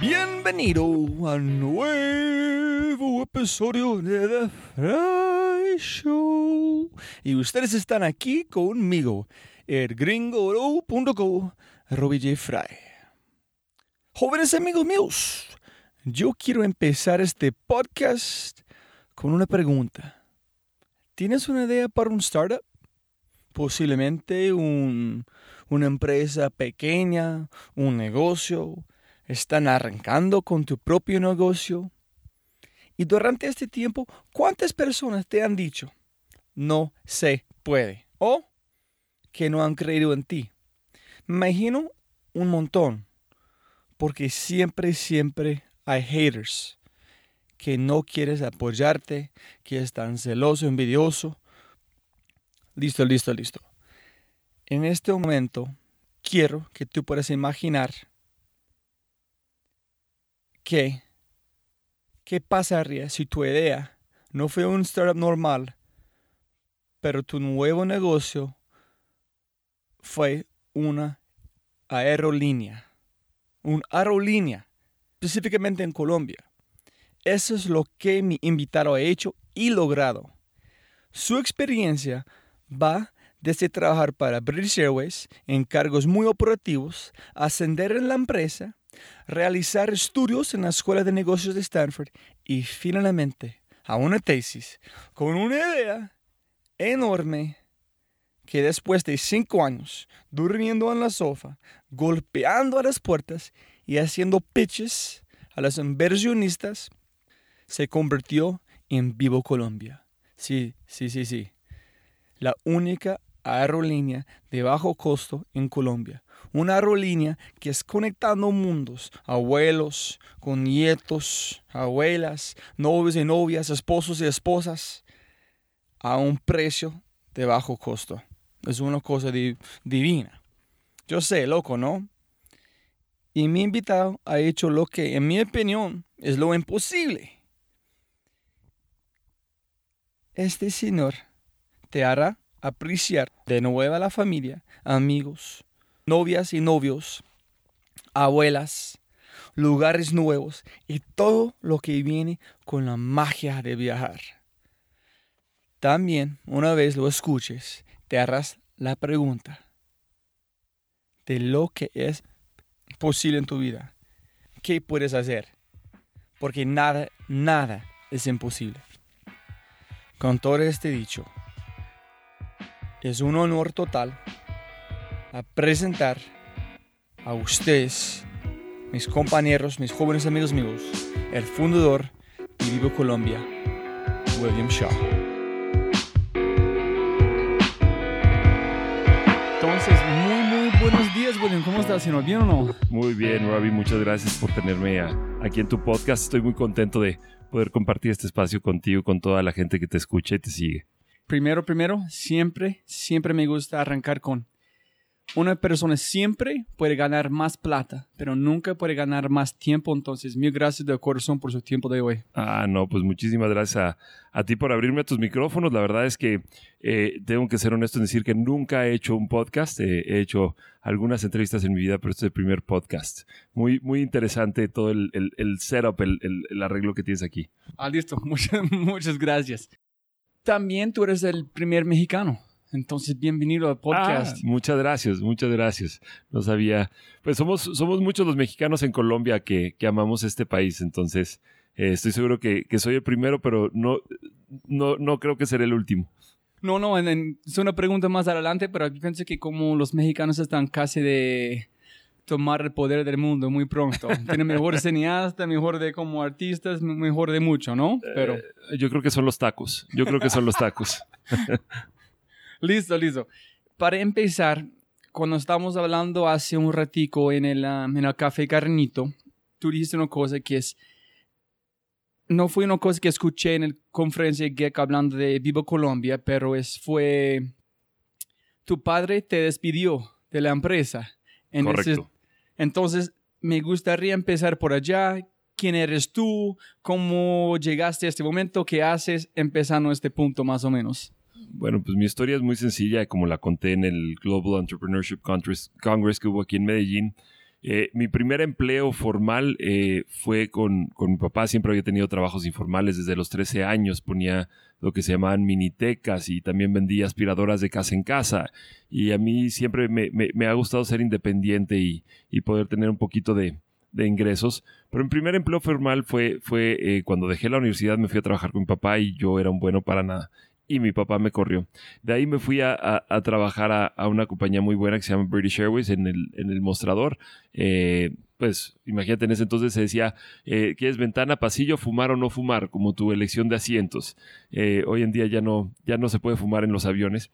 Bienvenido a nuevo episodio de The Fry Show. Y ustedes están aquí conmigo, el gringoro.co, Robbie J. Fry. Jóvenes amigos míos, yo quiero empezar este podcast con una pregunta. ¿Tienes una idea para un startup? Posiblemente un, una empresa pequeña, un negocio están arrancando con tu propio negocio. Y durante este tiempo, ¿cuántas personas te han dicho, no se puede? O que no han creído en ti. Me imagino un montón, porque siempre, siempre hay haters que no quieres apoyarte, que están celoso, envidioso. Listo, listo, listo. En este momento, quiero que tú puedas imaginar ¿Qué? ¿Qué pasaría si tu idea no fue un startup normal, pero tu nuevo negocio fue una aerolínea? Un aerolínea, específicamente en Colombia. Eso es lo que mi invitado ha hecho y logrado. Su experiencia va desde trabajar para British Airways en cargos muy operativos, ascender en la empresa, realizar estudios en la Escuela de Negocios de Stanford y finalmente a una tesis con una idea enorme que después de cinco años durmiendo en la sofá, golpeando a las puertas y haciendo pitches a los inversionistas, se convirtió en Vivo Colombia. Sí, sí, sí, sí. La única aerolínea de bajo costo en Colombia. Una aerolínea que es conectando mundos, abuelos con nietos, abuelas, novios y novias, esposos y esposas, a un precio de bajo costo. Es una cosa divina. Yo sé, loco, ¿no? Y mi invitado ha hecho lo que, en mi opinión, es lo imposible. Este señor te hará apreciar de nuevo a la familia, amigos, novias y novios, abuelas, lugares nuevos y todo lo que viene con la magia de viajar. También, una vez lo escuches, te harás la pregunta de lo que es posible en tu vida. ¿Qué puedes hacer? Porque nada, nada es imposible. Con todo este dicho, es un honor total a presentar a ustedes, mis compañeros, mis jóvenes amigos míos, el fundador de Vivo Colombia, William Shaw. Entonces, muy, muy buenos días, William. ¿Cómo estás, señor? ¿Bien o no? Muy bien, Robbie. Muchas gracias por tenerme aquí en tu podcast. Estoy muy contento de poder compartir este espacio contigo, con toda la gente que te escucha y te sigue primero, primero, siempre, siempre me gusta arrancar con una persona siempre puede ganar más plata, pero nunca puede ganar más tiempo. Entonces, mil gracias de corazón por su tiempo de hoy. Ah, no, pues muchísimas gracias a, ti por abrirme a tus micrófonos. La verdad es que eh, tengo que ser honesto en decir que nunca he hecho un podcast. Eh, he hecho algunas entrevistas en mi vida, pero este es el primer podcast. Muy, muy interesante todo el, el, setup, el, el, arreglo que tienes aquí. Ah, listo. Muchas, muchas gracias también tú eres el primer mexicano. Entonces, bienvenido al podcast. Ah, muchas gracias, muchas gracias. No sabía. Pues somos, somos muchos los mexicanos en Colombia que, que amamos este país. Entonces, eh, estoy seguro que, que, soy el primero, pero no, no, no creo que seré el último. No, no, es una pregunta más adelante, pero yo pienso que como los mexicanos están casi de tomar el poder del mundo muy pronto. Tiene mejor cineasta, mejor de como artistas, mejor de mucho, ¿no? Pero eh, yo creo que son los tacos. Yo creo que son los tacos. listo, listo. Para empezar, cuando estábamos hablando hace un ratico en el, ah, en el café Carnito, tú dijiste una cosa que es, no fue una cosa que escuché en la conferencia GEC hablando de Viva Colombia, pero es, fue, tu padre te despidió de la empresa. En Correcto. entonces, me gustaría empezar por allá. ¿Quién eres tú? ¿Cómo llegaste a este momento? ¿Qué haces empezando este punto más o menos? Bueno, pues mi historia es muy sencilla, como la conté en el Global Entrepreneurship Congress, que hubo aquí en Medellín. Eh, mi primer empleo formal eh, fue con, con, mi papá. Siempre había tenido trabajos informales desde los 13 años. Ponía lo que se llamaban minitecas y también vendía aspiradoras de casa en casa. Y a mí siempre me ha gustado ser independiente y, y, poder tener un poquito de, de ingresos. Pero mi primer empleo formal fue, fue eh, cuando dejé la universidad, me fui a trabajar con mi papá y yo era un bueno para nada y mi papá me corrió. De ahí me fui a, a, trabajar a, a, una compañía muy buena que se llama British Airways en el, en el mostrador. Eh, pues imagínate, en ese entonces se decía, eh, ¿quieres ventana, pasillo, fumar o no fumar? Como tu elección de asientos. Eh, hoy en día ya no, ya no se puede fumar en los aviones.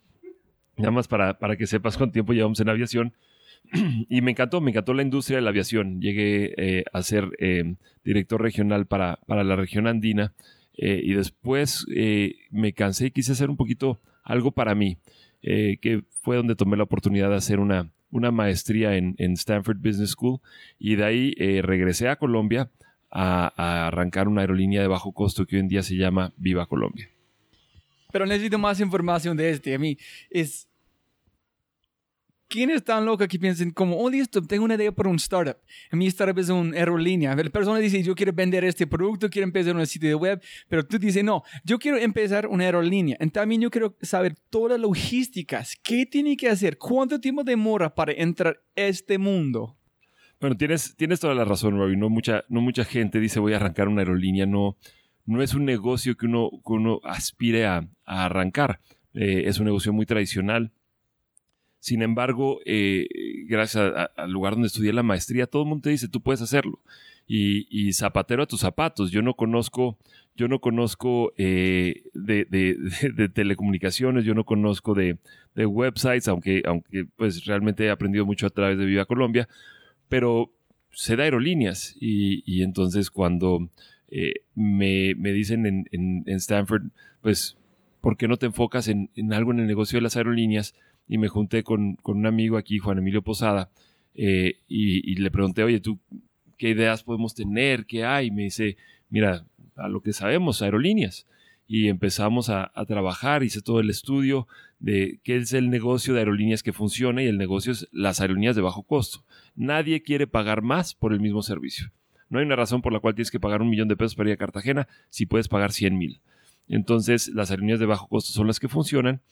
Nada más para, para que sepas cuánto tiempo llevamos en aviación. y me encantó, me encantó la industria de la aviación. Llegué a ser director regional para, para la región andina. Eh, y después eh, me cansé y quise hacer un poquito algo para mí, eh, que fue donde tomé la oportunidad de hacer una, una maestría en, en, Stanford Business School y de ahí eh, regresé a Colombia a, a, arrancar una aerolínea de bajo costo que hoy en día se llama Viva Colombia. Pero necesito más información de este. A mí es ¿Quién es tan loco que piensen como, oh, listo, tengo una idea para un startup? Mi startup es una aerolínea. La persona dice, yo quiero vender este producto, quiero empezar un sitio web, pero tú dices, no, yo quiero empezar una aerolínea. Entonces, también yo quiero saber todas las logísticas. ¿Qué tiene que hacer? ¿Cuánto tiempo demora para entrar a este mundo? Bueno, tienes, tienes toda la razón, Robbie. No mucha, no mucha gente dice, voy a arrancar una aerolínea. No, no es un negocio que uno, que uno aspire a, a arrancar. Eh, es un negocio muy tradicional sin embargo, eh, gracias al lugar donde estudié la maestría, todo el mundo te dice, tú puedes hacerlo. Y, y zapatero a tus zapatos. Yo no conozco, yo no conozco eh, de, telecomunicaciones, yo no conozco de, websites, aunque, aunque pues realmente he aprendido mucho a través de Viva Colombia, pero sé de aerolíneas. Y, y entonces cuando eh, me, me, dicen en, en, en, Stanford, pues, ¿por qué no te enfocas en, en algo en el negocio de las aerolíneas? Y me junté con, con un amigo aquí, Juan Emilio Posada, eh, y, le pregunté, oye, ¿tú qué ideas podemos tener? ¿Qué hay? Me dice, mira, a lo que sabemos, aerolíneas. Y empezamos a, a, trabajar, hice todo el estudio de qué es el negocio de aerolíneas que funciona y el negocio es las aerolíneas de bajo costo. Nadie quiere pagar más por el mismo servicio. No hay una razón por la cual tienes que pagar un millón de pesos para ir a Cartagena si puedes pagar 100 mil. Entonces, las aerolíneas de bajo costo son las que funcionan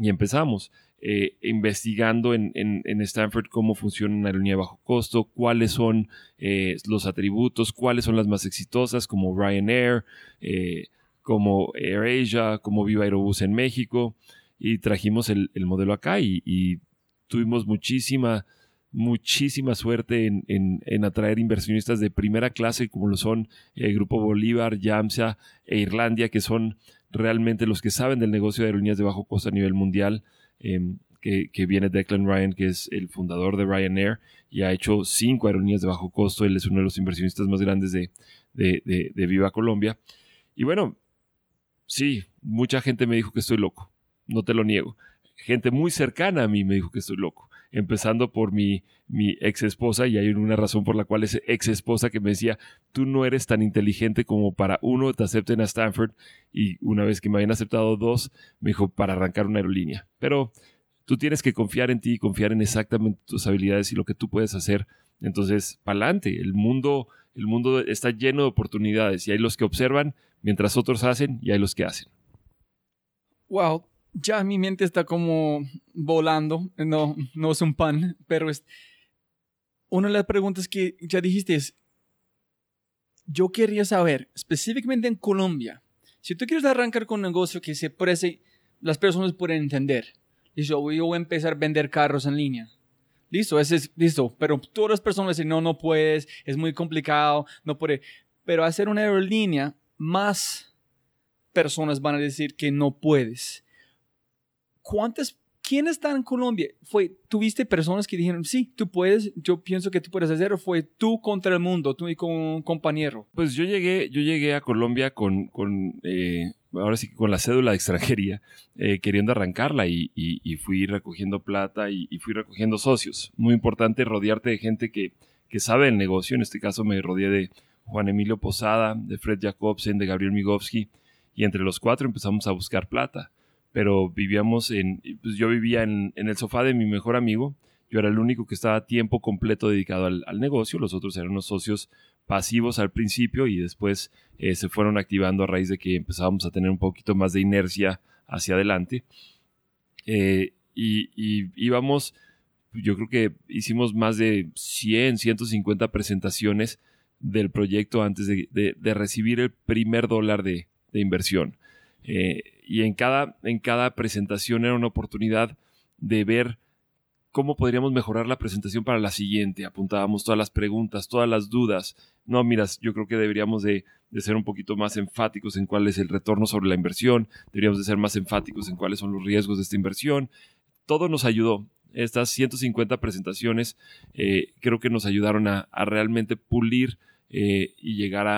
y empezamos eh, investigando en, en, Stanford cómo funciona una aerolínea de bajo costo, cuáles son eh, los atributos, cuáles son las más exitosas, como Ryanair, eh, como AirAsia, como Viva Aerobús en México, y trajimos el, el modelo acá y, tuvimos muchísima, muchísima suerte en, en, en, atraer inversionistas de primera clase, como lo son el Grupo Bolívar, Yamsa e Irlandia, que son realmente los que saben del negocio de aerolíneas de bajo costo a nivel mundial, eh, que, viene Declan Ryan, que es el fundador de Ryanair, y ha hecho cinco aerolíneas de bajo costo. Él es uno de los inversionistas más grandes de, de, de, de Viva Colombia. Y bueno, sí, mucha gente me dijo que estoy loco, no te lo niego. Gente muy cercana a mí me dijo que estoy loco empezando por mi, mi ex esposa, y hay una razón por la cual es ex esposa que me decía, tú no eres tan inteligente como para uno, te acepten a Stanford, y una vez que me habían aceptado dos, me dijo, para arrancar una aerolínea. Pero tú tienes que confiar en ti, confiar en exactamente tus habilidades y lo que tú puedes hacer. Entonces, pa'lante, el mundo, el mundo está lleno de oportunidades, y hay los que observan mientras otros hacen, y hay los que hacen. Wow, ya mi mente está como volando, no, no es un pan, pero es... Una de las preguntas que ya dijiste es, yo quería saber, específicamente en Colombia, si tú quieres arrancar con un negocio que se parece, las personas pueden entender. Yo voy a empezar a vender carros en línea. Listo, ese es listo. Pero todas las personas dicen, no, no puedes, es muy complicado, no puede. Pero hacer una aerolínea, más personas van a decir que no puedes. ¿Cuántas ¿Quién está en Colombia? ¿Fue, ¿Tuviste personas que dijeron, sí, tú puedes, yo pienso que tú puedes hacer, o fue tú contra el mundo, tú y compañero? Pues yo llegué, yo llegué a Colombia con, eh, ahora sí con la cédula de extranjería, eh, queriendo arrancarla y, y, fui recogiendo plata y, fui recogiendo socios. Muy importante rodearte de gente que, que sabe el negocio. En este caso me rodeé de Juan Emilio Posada, de Fred Jacobsen, de Gabriel Migovsky y entre los cuatro empezamos a buscar plata. Pero vivíamos en, pues yo vivía en, en el sofá de mi mejor amigo. Yo era el único que estaba a tiempo completo dedicado al, al negocio. Los otros eran unos socios pasivos al principio y después eh, se fueron activando a raíz de que empezábamos a tener un poquito más de inercia hacia adelante. Eh, y, íbamos, yo creo que hicimos más de 100, 150 presentaciones del proyecto antes de, recibir el primer dólar de, inversión. Eh, y en cada, en cada presentación era una oportunidad de ver cómo podríamos mejorar la presentación para la siguiente. Apuntábamos todas las preguntas, todas las dudas. No, miras, yo creo que deberíamos de, ser un poquito más enfáticos en cuál es el retorno sobre la inversión, deberíamos de ser más enfáticos en cuáles son los riesgos de esta inversión. Todo nos ayudó. Estas 150 presentaciones eh, creo que nos ayudaron a, realmente pulir eh, y llegar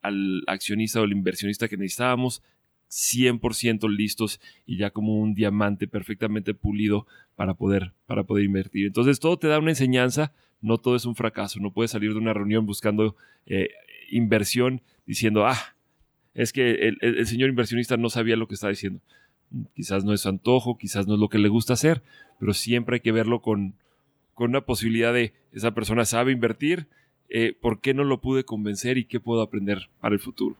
al accionista o al inversionista que necesitábamos, 100% listos y ya como un diamante perfectamente pulido para poder, para poder invertir. Entonces todo te da una enseñanza, no todo es un fracaso, no puedes salir de una reunión buscando eh, inversión diciendo, ah, es que el, señor inversionista no sabía lo que está diciendo. Quizás no es su antojo, quizás no es lo que le gusta hacer, pero siempre hay que verlo con, con una posibilidad de esa persona sabe invertir, eh, ¿por qué no lo pude convencer y qué puedo aprender para el futuro?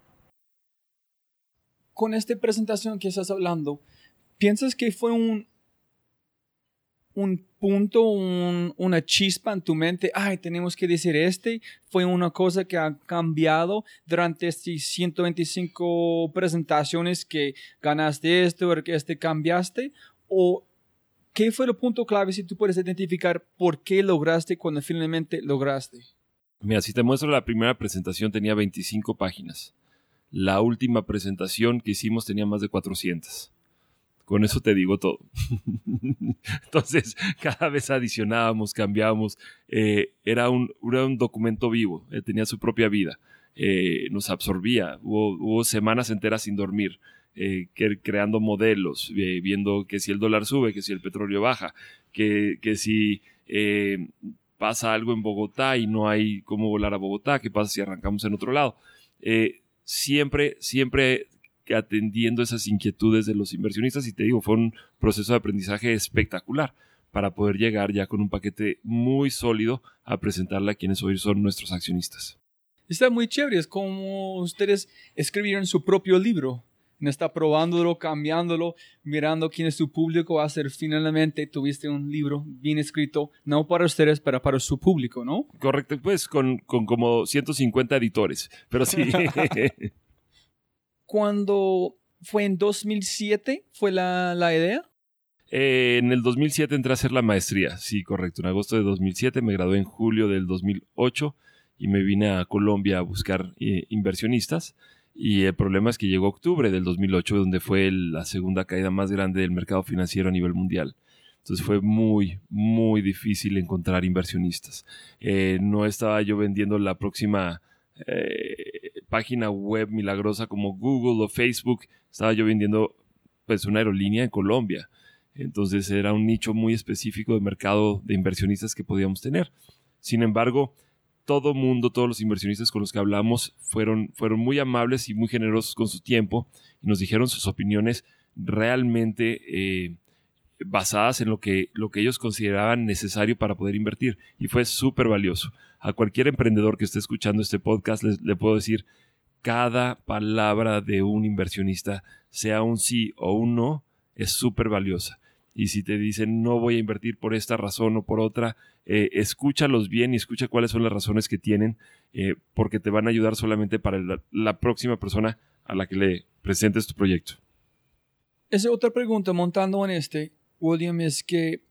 Con esta presentación que estás hablando, ¿piensas que fue un, un punto, una chispa en tu mente? Ay, tenemos que decir este. Fue una cosa que ha cambiado durante estas 125 presentaciones que ganaste esto que este cambiaste. ¿O qué fue el punto clave si tú puedes identificar por qué lograste cuando finalmente lograste? Mira, si te muestro la primera presentación tenía 25 páginas. La última presentación que hicimos tenía más de 400. Con eso te digo todo. Entonces, cada vez adicionábamos, cambiábamos. Eh, era, un, un, documento vivo, eh, tenía su propia vida. Eh, nos absorbía. Hubo, semanas enteras sin dormir, creando modelos, viendo que si el dólar sube, que si el petróleo baja, que, que si pasa algo en Bogotá y no hay cómo volar a Bogotá, qué pasa si arrancamos en otro lado siempre, siempre atendiendo esas inquietudes de los inversionistas y te digo, fue un proceso de aprendizaje espectacular para poder llegar ya con un paquete muy sólido a presentarle a quienes hoy son nuestros accionistas. Está muy chévere, es como ustedes escribieron su propio libro. Está probándolo, cambiándolo, mirando quién es su público. Va a ser finalmente tuviste un libro bien escrito, no para ustedes, pero para su público, ¿no? Correcto, pues con, con como 150 editores, pero sí. Cuando fue en 2007, fue la, la idea. Eh, en el 2007 entré a hacer la maestría, sí, correcto. En agosto de 2007 me gradué en julio del 2008 y me vine a Colombia a buscar eh, inversionistas. Y el problema es que llegó octubre del 2008, donde fue la segunda caída más grande del mercado financiero a nivel mundial. Entonces fue muy, muy difícil encontrar inversionistas. Eh, no estaba yo vendiendo la próxima eh, página web milagrosa como Google o Facebook. Estaba yo vendiendo pues una aerolínea en Colombia. Entonces era un nicho muy específico de mercado de inversionistas que podíamos tener. Sin embargo, todo mundo, todos los inversionistas con los que hablamos fueron, fueron muy amables y muy generosos con su tiempo y nos dijeron sus opiniones realmente eh, basadas en lo que, lo que ellos consideraban necesario para poder invertir y fue súper valioso. A cualquier emprendedor que esté escuchando este podcast le puedo decir, cada palabra de un inversionista, sea un sí o un no, es súper valiosa y si te dicen no voy a invertir por esta razón o por otra, eh, escúchalos bien y escucha cuáles son las razones que tienen, eh, porque te van a ayudar solamente para la, próxima persona a la que le presentes tu proyecto. Esa otra pregunta, montando en este, William, es que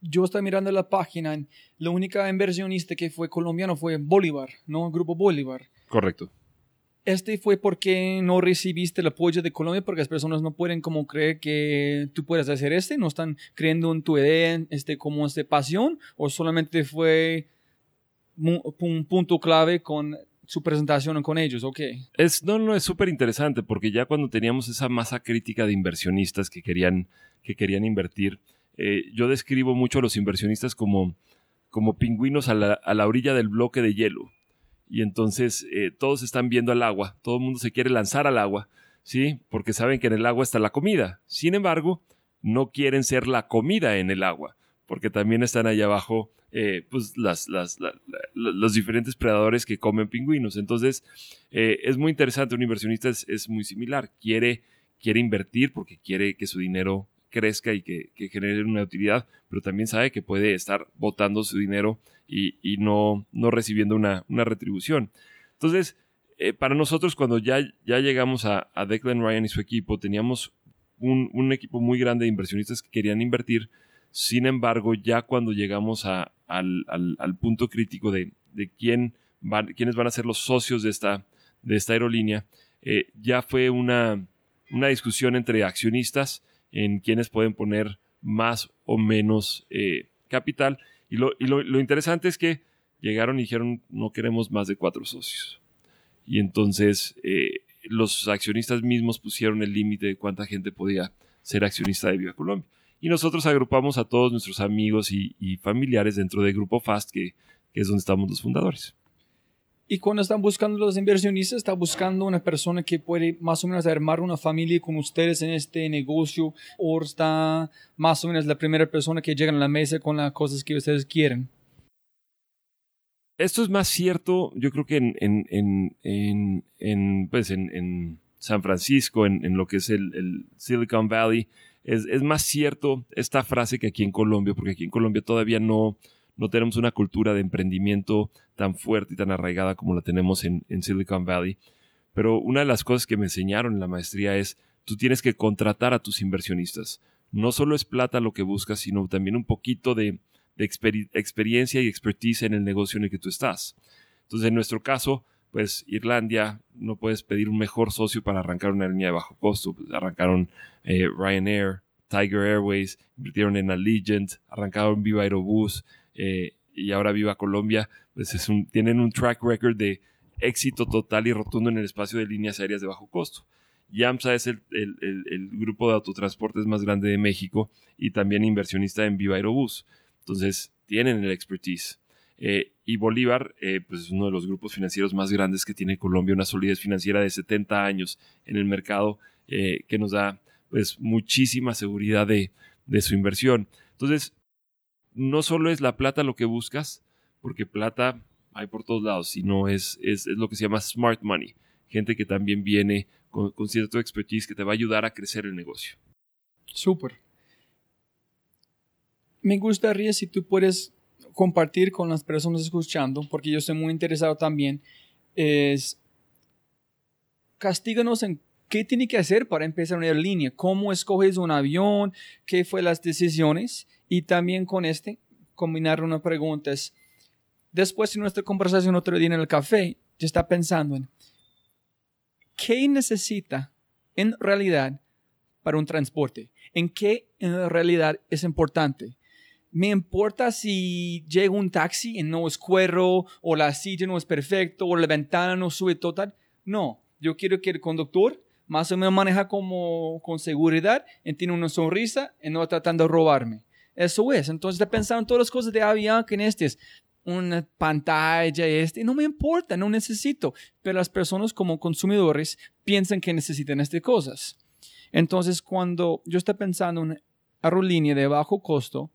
yo estaba mirando la página, la única inversionista que fue colombiano fue Bolívar, ¿no? El grupo Bolívar. Correcto. Este fue porque no recibiste el apoyo de Colombia, porque las personas no pueden como creer que tú puedes hacer este, no están creyendo en tu idea, este, como este pasión, o solamente fue un punto clave con su presentación con ellos, ¿ok? Es, no, no, es súper interesante porque ya cuando teníamos esa masa crítica de inversionistas que querían, que querían invertir, eh, yo describo mucho a los inversionistas como, como pingüinos a la, a la orilla del bloque de hielo. Y entonces eh, todos están viendo al agua, todo el mundo se quiere lanzar al agua, ¿sí? Porque saben que en el agua está la comida. Sin embargo, no quieren ser la comida en el agua, porque también están allá abajo eh, pues las, las, los diferentes predadores que comen pingüinos. Entonces, eh, es muy interesante, un inversionista es, muy similar, quiere, quiere invertir porque quiere que su dinero crezca y que, genere una utilidad, pero también sabe que puede estar botando su dinero y, no, no recibiendo una, retribución. Entonces, eh, para nosotros, cuando ya, ya llegamos a, Declan Ryan y su equipo, teníamos un, un, equipo muy grande de inversionistas que querían invertir. Sin embargo, ya cuando llegamos al, al, punto crítico de, de quién quiénes van a ser los socios de esta, de esta aerolínea, eh, ya fue una, una, discusión entre accionistas en quiénes pueden poner más o menos eh, capital. Y, lo, interesante es que llegaron y dijeron no queremos más de cuatro socios. Y entonces eh, los accionistas mismos pusieron el límite de cuánta gente podía ser accionista de Viva Colombia y nosotros agrupamos a todos nuestros amigos y, familiares dentro del Grupo FAST, que, es donde estamos los fundadores. Y cuando están buscando los inversionistas, está buscando una persona que puede más o menos armar una familia con ustedes en este negocio, o está más o menos la primera persona que llega a la mesa con las cosas que ustedes quieren. Esto es más cierto, yo creo que en, en, en, en pues San Francisco, en, lo que es el Silicon Valley, es, más cierto esta frase que aquí en Colombia, porque aquí en Colombia todavía no, no tenemos una cultura de emprendimiento tan fuerte y tan arraigada como la tenemos en, Silicon Valley. Pero una de las cosas que me enseñaron en la maestría es, tú tienes que contratar a tus inversionistas. No solo es plata lo que buscas, sino también un poquito de, experiencia y expertise en el negocio en el que tú estás. Entonces, en nuestro caso, pues Irlandia, no puedes pedir un mejor socio para arrancar una línea de bajo costo. Pues, arrancaron eh, Ryanair, Tiger Airways, invirtieron en Allegiant, arrancaron Viva Aerobús eh, y ahora Viva Colombia. Pues tienen un track record de éxito total y rotundo en el espacio de líneas aéreas de bajo costo. YAMSA es el, grupo de autotransportes más grande de México y también inversionista en Viva Aerobús. Entonces, tienen el expertise. Eh, y Bolívar, eh, pues es uno de los grupos financieros más grandes que tiene Colombia, una solidez financiera de 70 años en el mercado que nos da pues muchísima seguridad de, su inversión. Entonces, no solo es la plata lo que buscas, porque plata hay por todos lados, sino es, es, lo que se llama smart money, gente que también viene con, con cierto expertise que te va a ayudar a crecer el negocio. Súper. Me gustaría si tú puedes compartir con las personas escuchando, porque yo estoy muy interesado también, es castíganos en qué tiene que hacer para empezar una línea, cómo escoges un avión, qué fue las decisiones y también con este combinar una pregunta es, después de nuestra conversación otro día en el café, yo estaba pensando en qué necesita en realidad para un transporte, en qué en realidad es importante me importa si llega un taxi y no es cuero, o la silla no es perfecto, o la ventana no sube total. No, yo quiero que el conductor más o menos maneja como con seguridad, y tiene una sonrisa y no está tratando de robarme. Eso es. Entonces, he pensado en todas las cosas de avión que en este es una pantalla, este, no me importa, no necesito. Pero las personas como consumidores piensan que necesitan estas cosas. Entonces, cuando yo estoy pensando en una aerolínea de bajo costo,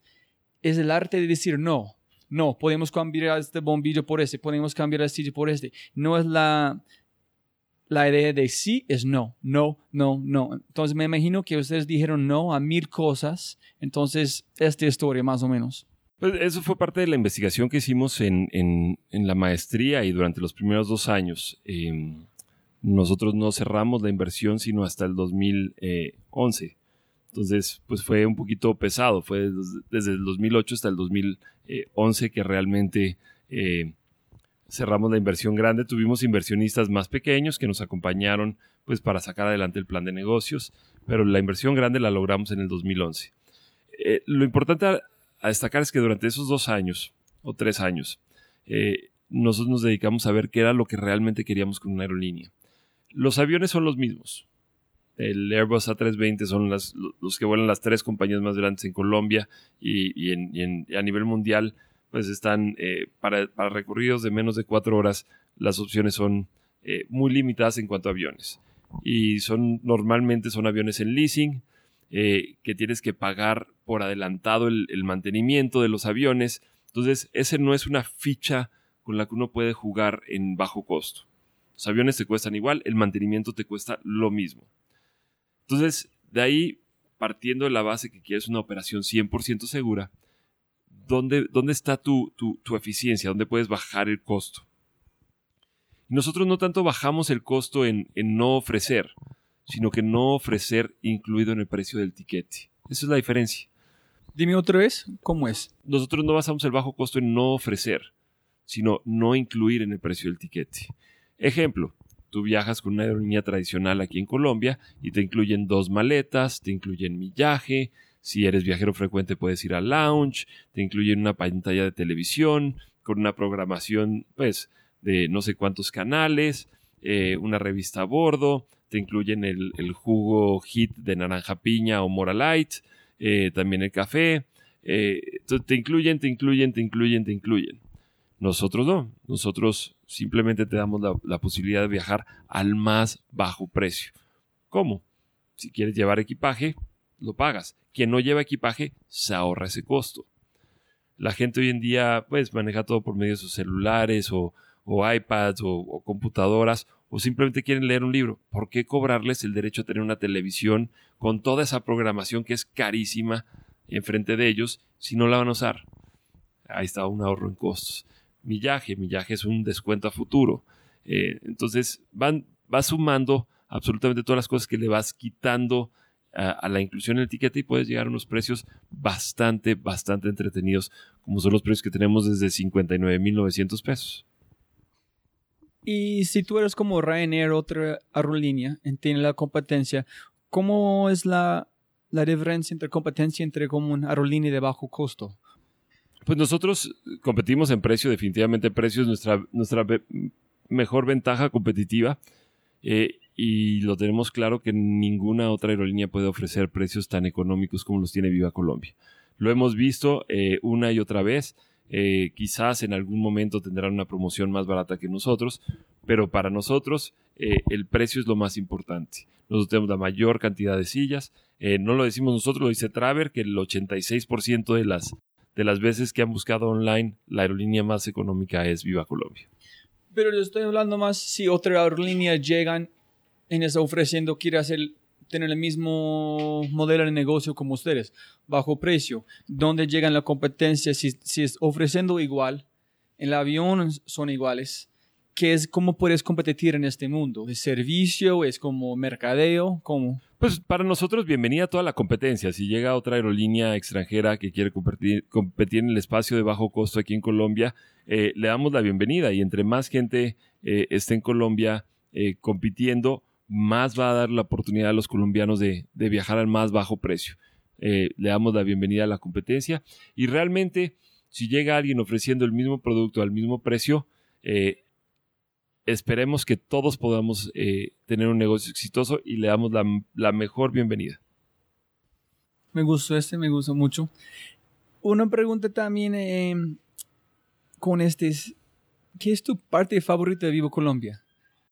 es el arte de decir no. No, podemos cambiar este bombillo por este, podemos cambiar el sitio por este. No es la, la idea de sí, es no, no, no, no. Entonces me imagino que ustedes dijeron no a mil cosas. Entonces, esta historia más o menos. Pues eso fue parte de la investigación que hicimos en, en, la maestría y durante los primeros dos años. Em, nosotros no cerramos la inversión sino hasta el 2011. Entonces, pues fue un poquito pesado. Fue desde el 2008 hasta el 2011 que realmente eh, cerramos la inversión grande, tuvimos inversionistas más pequeños que nos acompañaron pues para sacar adelante el plan de negocios, pero la inversión grande la logramos en el 2011. Eh, lo importante a, destacar es que durante esos dos años o tres años, eh, nosotros nos dedicamos a ver qué era lo que realmente queríamos con una aerolínea. Los aviones son los mismos. El Airbus A320 son los que vuelan las tres compañías más grandes en Colombia y, a nivel mundial pues están eh, para, recorridos de menos de cuatro horas, las opciones son eh, muy limitadas en cuanto a aviones. Y son normalmente son aviones en leasing, eh, que tienes que pagar por adelantado el, el, mantenimiento de los aviones. Entonces, ese no es una ficha con la que uno puede jugar en bajo costo. Los aviones te cuestan igual, el mantenimiento te cuesta lo mismo. Entonces, de ahí, partiendo de la base que quieres una operación 100% segura, dónde, dónde está tu, tu, eficiencia, dónde puedes bajar el costo. Nosotros no tanto bajamos el costo en, en, no ofrecer, sino que no ofrecer incluido en el precio del tiquete. Esa es la diferencia. Dime otra vez, ¿cómo es? Nosotros no basamos el bajo costo en no ofrecer, sino no incluir en el precio del tiquete. Ejemplo, tú viajas con una aerolínea tradicional aquí en Colombia y te incluyen dos maletas, te incluyen millaje, si eres viajero frecuente puedes ir al lounge, te incluyen una pantalla de televisión con una programación pues de no sé cuántos canales, eh, una revista a bordo, te incluyen el, jugo hit de naranja piña o mora light, eh, también el café, eh, te incluyen, te incluyen, te incluyen, te incluyen. Nosotros no, nosotros simplemente te damos la, la posibilidad de viajar al más bajo precio. ¿Cómo? Si quieres llevar equipaje, lo pagas. Quien no lleva equipaje se ahorra ese costo. La gente hoy en día pues maneja todo por medio de sus celulares o, iPads o, computadoras o simplemente quieren leer un libro. ¿Por qué cobrarles el derecho a tener una televisión con toda esa programación que es carísima enfrente de ellos si no la van a usar? Ahí está un ahorro en costos. Millaje, millaje es un descuento a futuro. Eh, entonces van, va sumando absolutamente todas las cosas que le vas quitando a, la inclusión en el etiqueta y puedes llegar a unos precios bastante, bastante entretenidos, como son los precios que tenemos desde 59.900 pesos. Y si tú eres como Ryanair, otra aerolínea, tiene la competencia, ¿cómo es la, la diferencia entre competencia entre como una aerolínea de bajo costo? Pues nosotros competimos en precio, definitivamente precio es nuestra, nuestra mejor ventaja competitiva. Eh, y lo tenemos claro que ninguna otra aerolínea puede ofrecer precios tan económicos como los tiene Viva Colombia. Lo hemos visto eh, una y otra vez. Eh, quizás en algún momento tendrán una promoción más barata que nosotros, pero para nosotros eh, el precio es lo más importante. Nosotros tenemos la mayor cantidad de sillas. no lo decimos nosotros, lo dice Traver, que el 86% de las, de las veces que han buscado online la aerolínea más económica es Viva Colombia. Pero yo estoy hablando más si otra aerolínea llegan en está ofreciendo, quiere hacer, tener el mismo modelo de negocio como ustedes, bajo precio. ¿Dónde llega la competencia? Si, si es ofreciendo igual, el avión son iguales. ¿Qué es, ¿Cómo puedes competir en este mundo? ¿Es servicio? ¿Es como mercadeo? ¿Cómo? Pues para nosotros, bienvenida toda la competencia. Si llega otra aerolínea extranjera que quiere competir, competir en el espacio de bajo costo aquí en Colombia, eh, le damos la bienvenida y entre más gente eh, esté en Colombia eh, compitiendo, más va a dar la oportunidad a los colombianos de, viajar al más bajo precio. Eh, le damos la bienvenida a la competencia y realmente si llega alguien ofreciendo el mismo producto al mismo precio, eh, esperemos que todos podamos eh, tener un negocio exitoso y le damos la, mejor bienvenida. Me gustó este, me gustó mucho. Una pregunta también con este ¿qué es tu parte favorita de Vivo Colombia?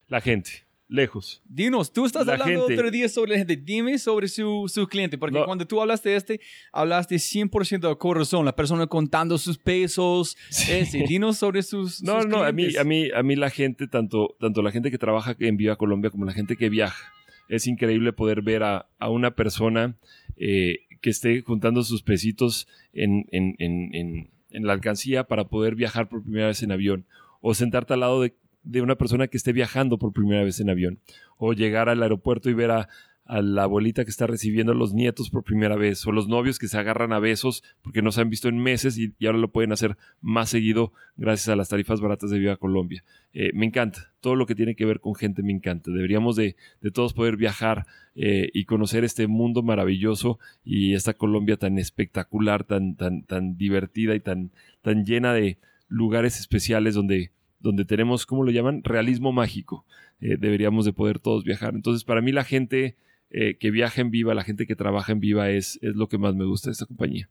La gente lejos. Dinos, tú estás hablando otro día sobre la gente. Dime sobre su, su cliente, porque cuando tú hablaste de este, hablaste 100% de corazón, la persona contando sus pesos. Ese. Dinos sobre sus. No, no, a mí, a, mí, a mí la gente, tanto, tanto la gente que trabaja en Viva Colombia como la gente que viaja, es increíble poder ver a, a una persona eh, que esté juntando sus pesitos en, en, en, en la alcancía para poder viajar por primera vez en avión o sentarte al lado de, de una persona que esté viajando por primera vez en avión o llegar al aeropuerto y ver a, la abuelita que está recibiendo a los nietos por primera vez, o los novios que se agarran a besos porque no se han visto en meses y, ahora lo pueden hacer más seguido gracias a las tarifas baratas de Viva Colombia. Eh, me encanta, todo lo que tiene que ver con gente me encanta. Deberíamos de, todos poder viajar eh, y conocer este mundo maravilloso y esta Colombia tan espectacular, tan, tan, tan divertida y tan, tan llena de lugares especiales donde, donde tenemos, ¿cómo lo llaman? Realismo mágico. Eh, deberíamos de poder todos viajar. Entonces, para mí la gente eh, que viaja en Viva, la gente que trabaja en Viva es, es lo que más me gusta de esta compañía.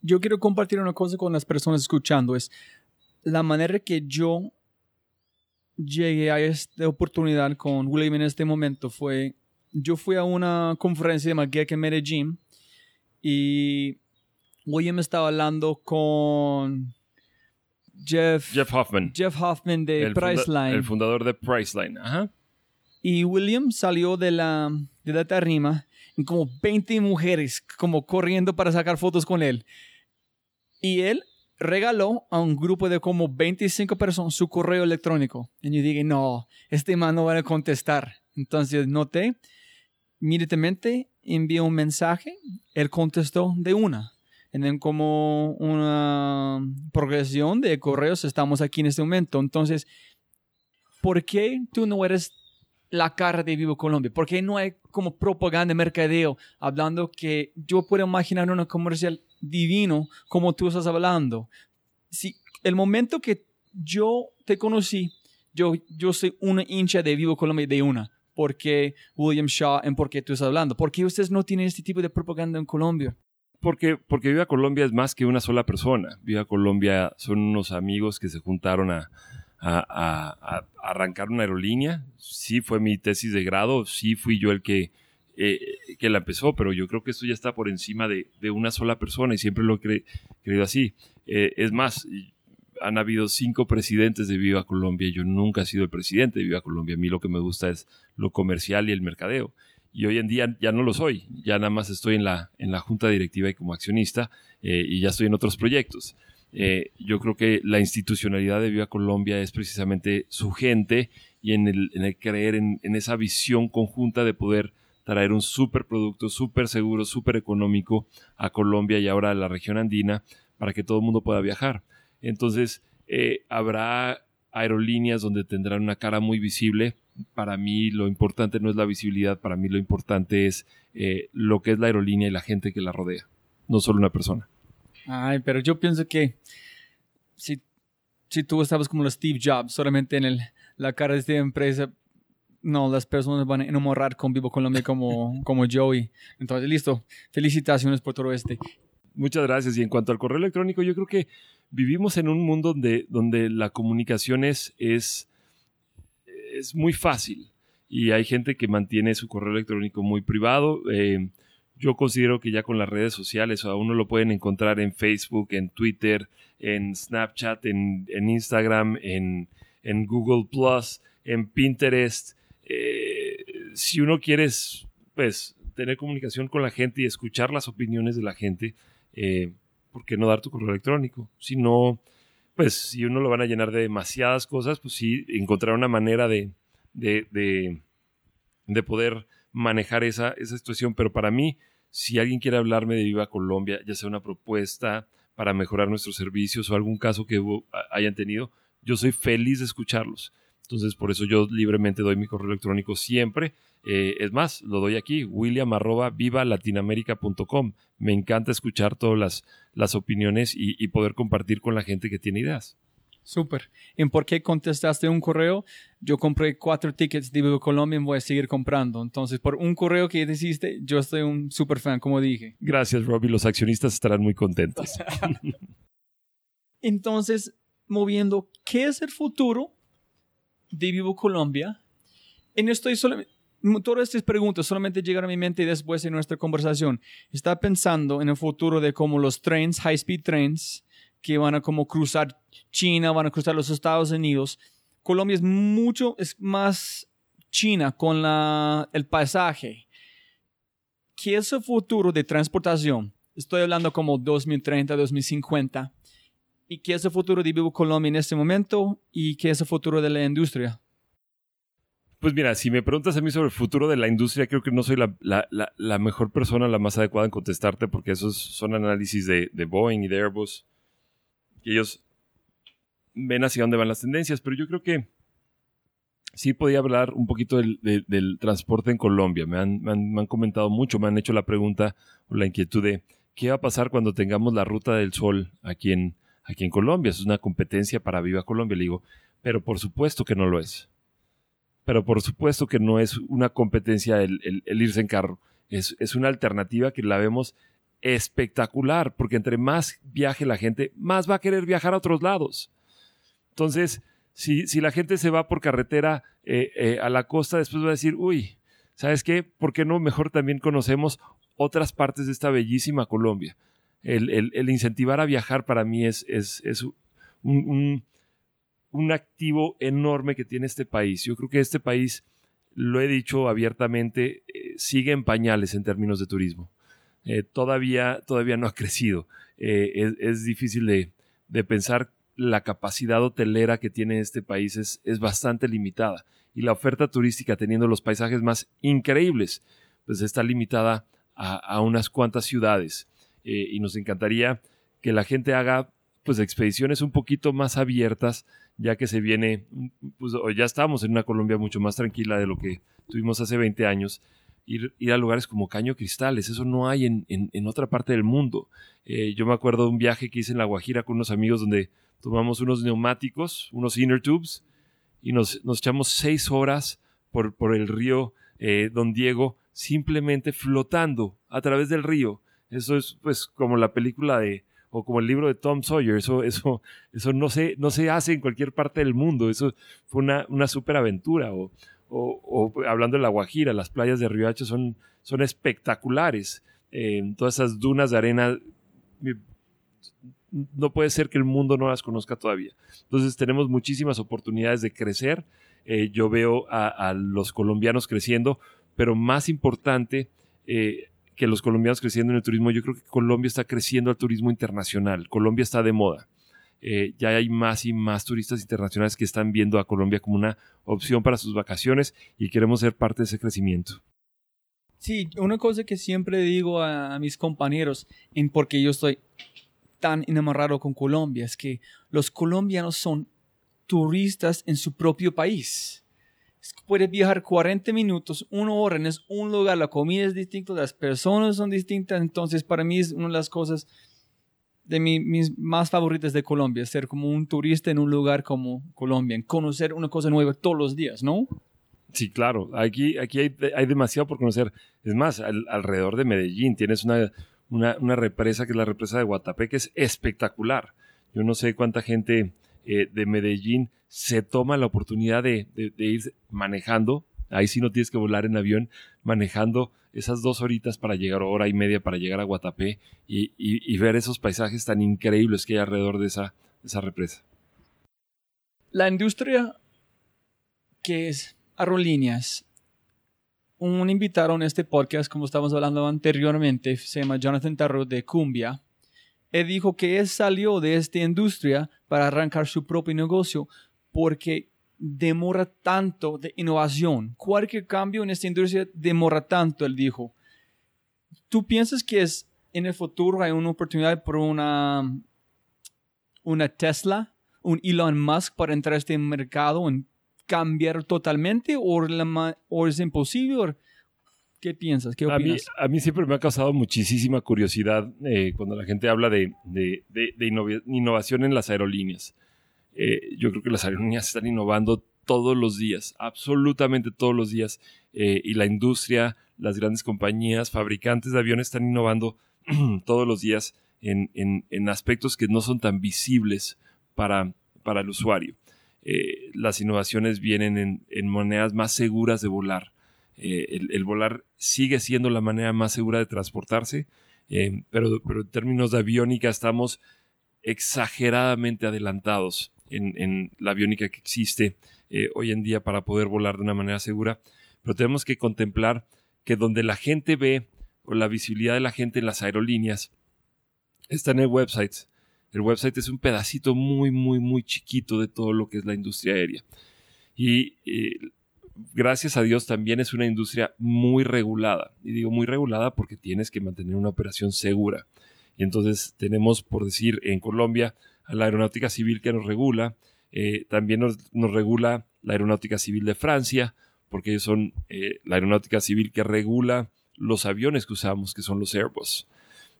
Yo quiero compartir una cosa con las personas escuchando, es la manera que yo llegué a esta oportunidad con William en este momento fue, yo fui a una conferencia de McGeek en Medellín y William estaba hablando con Jeff, Jeff Hoffman. Jeff Hoffman de Priceline. el fundador de Priceline. Ajá. Y William salió de la, de la tarima y como 20 mujeres como corriendo para sacar fotos con él. Y él regaló a un grupo de como 25 personas su correo electrónico. Y yo dije, no, este man no va a contestar. Entonces noté, inmediatamente envié un mensaje, él contestó de una. En como una progresión de correos estamos aquí en este momento. Entonces, ¿por qué tú no eres la cara de Vivo Colombia? Porque no hay como propaganda de mercadeo hablando que yo puedo imaginar una comercial divino como tú estás hablando. Si el momento que yo te conocí, yo, yo soy una hincha de Vivo Colombia de una. Porque William Shaw en por qué tú estás hablando. ¿Por qué ustedes no tienen este tipo de propaganda en Colombia? Porque, porque Viva Colombia es más que una sola persona. Viva Colombia son unos amigos que se juntaron a, arrancar una aerolínea. Sí fue mi tesis de grado, sí fui yo el que, eh, que la empezó, pero yo creo que esto ya está por encima de, una sola persona y siempre lo he creído así. Eh, es más, han habido cinco presidentes de Viva Colombia y yo nunca he sido el presidente de Viva Colombia. A mí lo que me gusta es lo comercial y el mercadeo. Y hoy en día ya no lo soy, ya nada más estoy en la, en la junta directiva y como accionista eh, y ya estoy en otros proyectos. Eh, yo creo que la institucionalidad de Viva Colombia es precisamente su gente y en el, creer en, esa visión conjunta de poder traer un super producto, súper seguro, súper económico a Colombia y ahora a la región andina para que todo el mundo pueda viajar. Entonces, eh, habrá aerolíneas donde tendrán una cara muy visible. Para mí lo importante no es la visibilidad, para mí lo importante es eh, lo que es la aerolínea y la gente que la rodea, no solo una persona. Ay, pero yo pienso que si, si tú estabas como los Steve Jobs, solamente en el, la cara de esta empresa, no, las personas van a enamorar con Vivo Colombia como, como Joey. Entonces, listo. Felicitaciones por todo este. Muchas gracias. Y en cuanto al correo electrónico, yo creo que vivimos en un mundo donde, donde la comunicación es, es, es muy fácil. Y hay gente que mantiene su correo electrónico muy privado. Eh, yo considero que ya con las redes sociales, a uno lo pueden encontrar en Facebook, en Twitter, en Snapchat, en, Instagram, en, Google Plus, en Pinterest. Eh, si uno quiere, pues, tener comunicación con la gente y escuchar las opiniones de la gente, eh, ¿por qué no dar tu correo electrónico? Si no, pues, si uno lo van a llenar de demasiadas cosas, pues sí, encontrar una manera de, de, de, de poder manejar esa, esa situación, pero para mí, si alguien quiere hablarme de Viva Colombia, ya sea una propuesta para mejorar nuestros servicios o algún caso que hayan tenido, yo soy feliz de escucharlos. Entonces, por eso yo libremente doy mi correo electrónico siempre. Eh, es más, lo doy aquí, william arroba Me encanta escuchar todas las, las opiniones y, y poder compartir con la gente que tiene ideas. Súper. ¿En por qué contestaste un correo? Yo compré cuatro tickets de Vivo Colombia y voy a seguir comprando. Entonces, por un correo que hiciste, yo estoy un super fan, como dije. Gracias, Robbie. Los accionistas estarán muy contentos. Entonces, moviendo, ¿qué es el futuro de Vivo Colombia? En estoy solamente, todas estas preguntas solamente llegaron a mi mente después de nuestra conversación. Estaba pensando en el futuro de cómo los trenes, high speed trains, que van a como cruzar China, van a cruzar los Estados Unidos. Colombia es mucho, es más China con la, el paisaje. ¿Qué es el futuro de transportación? Estoy hablando como 2030, 2050. ¿Y qué es el futuro de Vivo Colombia en este momento? ¿Y qué es el futuro de la industria? Pues mira, si me preguntas a mí sobre el futuro de la industria, creo que no soy la, mejor persona, la más adecuada en contestarte, porque esos son análisis de, Boeing y de Airbus. Y ellos ven hacia dónde van las tendencias, pero yo creo que sí podía hablar un poquito del, transporte en Colombia. Me han, me han, comentado mucho, me han hecho la pregunta o la inquietud de qué va a pasar cuando tengamos la ruta del sol aquí en, aquí en Colombia. Es una competencia para Viva Colombia. Le digo, pero por supuesto que no lo es pero por supuesto que no es una competencia el, irse en carro. Es, es, una alternativa que la vemos espectacular, porque entre más viaje la gente, más va a querer viajar a otros lados. Entonces, si, si la gente se va por carretera eh, eh, a la costa, después va a decir, uy, ¿sabes qué? ¿Por qué no mejor también conocemos otras partes de esta bellísima Colombia? El, el, incentivar a viajar para mí es, es, es un activo enorme que tiene este país. Yo creo que este país, lo he dicho abiertamente, eh, sigue en pañales en términos de turismo. Eh, todavía, todavía no ha crecido. Eh, es, difícil de, pensar la capacidad hotelera que tiene este país es, es, bastante limitada. Y la oferta turística, teniendo los paisajes más increíbles, pues está limitada a unas cuantas ciudades. y nos encantaría que la gente haga pues expediciones un poquito más abiertas ya que se viene, pues ya estamos en una Colombia mucho más tranquila de lo que tuvimos hace 20 años, ir, ir a lugares como Caño Cristales, eso no hay en, en, otra parte del mundo. Eh, yo me acuerdo de un viaje que hice en La Guajira con unos amigos donde tomamos unos neumáticos, unos inner tubes, y nos, nos echamos seis horas por, por el río eh, Don Diego, simplemente flotando a través del río. Eso es pues como la película de o como el libro de Tom Sawyer, eso, eso, eso no, se, no se hace en cualquier parte del mundo, eso fue una, una super aventura, o, o, hablando de La Guajira, las playas de Riohacha son, son espectaculares, eh, todas esas dunas de arena, no puede ser que el mundo no las conozca todavía. Entonces tenemos muchísimas oportunidades de crecer, eh, yo veo a, los colombianos creciendo, pero más importante, eh, que los colombianos creciendo en el turismo, yo creo que Colombia está creciendo al turismo internacional. Colombia está de moda. Eh, ya hay más y más turistas internacionales que están viendo a Colombia como una opción para sus vacaciones y queremos ser parte de ese crecimiento. Sí, una cosa que siempre digo a, a mis compañeros, en porque yo estoy tan enamorado con Colombia, es que los colombianos son turistas en su propio país puedes viajar 40 minutos, una hora en un lugar, la comida es distinta, las personas son distintas, entonces para mí es una de las cosas de mis más favoritas de Colombia, ser como un turista en un lugar como Colombia, conocer una cosa nueva todos los días, ¿no? Sí, claro, aquí, aquí hay, hay demasiado por conocer. Es más, alrededor de Medellín tienes una, una, una represa que es la represa de Guatapé, que es espectacular. Yo no sé cuánta gente eh, de Medellín se toma la oportunidad de, ir manejando, ahí sí no tienes que volar en avión, manejando esas dos horitas para llegar, hora y media para llegar a Guatapé y, ver esos paisajes tan increíbles que hay alrededor de esa, esa represa. La industria que es aerolíneas, un invitado en este podcast, como estábamos hablando anteriormente, se llama Jonathan Tarro de Cumbia, él dijo que él salió de esta industria para arrancar su propio negocio porque demora tanto de innovación. Cualquier cambio en esta industria demora tanto, él dijo. ¿Tú piensas que es en el futuro hay una oportunidad por una, una Tesla, un Elon Musk para entrar a este mercado y cambiar totalmente o, o es imposible? ¿Qué piensas? ¿Qué opinas? A mí, siempre me ha causado muchísima curiosidad eh, cuando la gente habla de, innovación en las aerolíneas. Eh, yo creo que las aerolíneas están innovando todos los días, absolutamente todos los días. Eh, y la industria, las grandes compañías, fabricantes de aviones están innovando todos los días en, aspectos que no son tan visibles para, para el usuario. las innovaciones vienen en, en maneras más seguras de volar eh, el, volar sigue siendo la manera más segura de transportarse, eh, pero, pero, en términos de aviónica estamos exageradamente adelantados en, la aviónica que existe eh, hoy en día para poder volar de una manera segura, pero tenemos que contemplar que donde la gente ve o la visibilidad de la gente en las aerolíneas está en el website. El website es un pedacito muy, muy, muy chiquito de todo lo que es la industria aérea. Y gracias a Dios también es una industria muy regulada. Y digo muy regulada porque tienes que mantener una operación segura. Y entonces tenemos, por decir, en Colombia, a la Aeronáutica Civil que nos regula. Eh, también nos, regula la Aeronáutica Civil de Francia, porque ellos son eh, la Aeronáutica Civil que regula los aviones que usamos, que son los Airbus.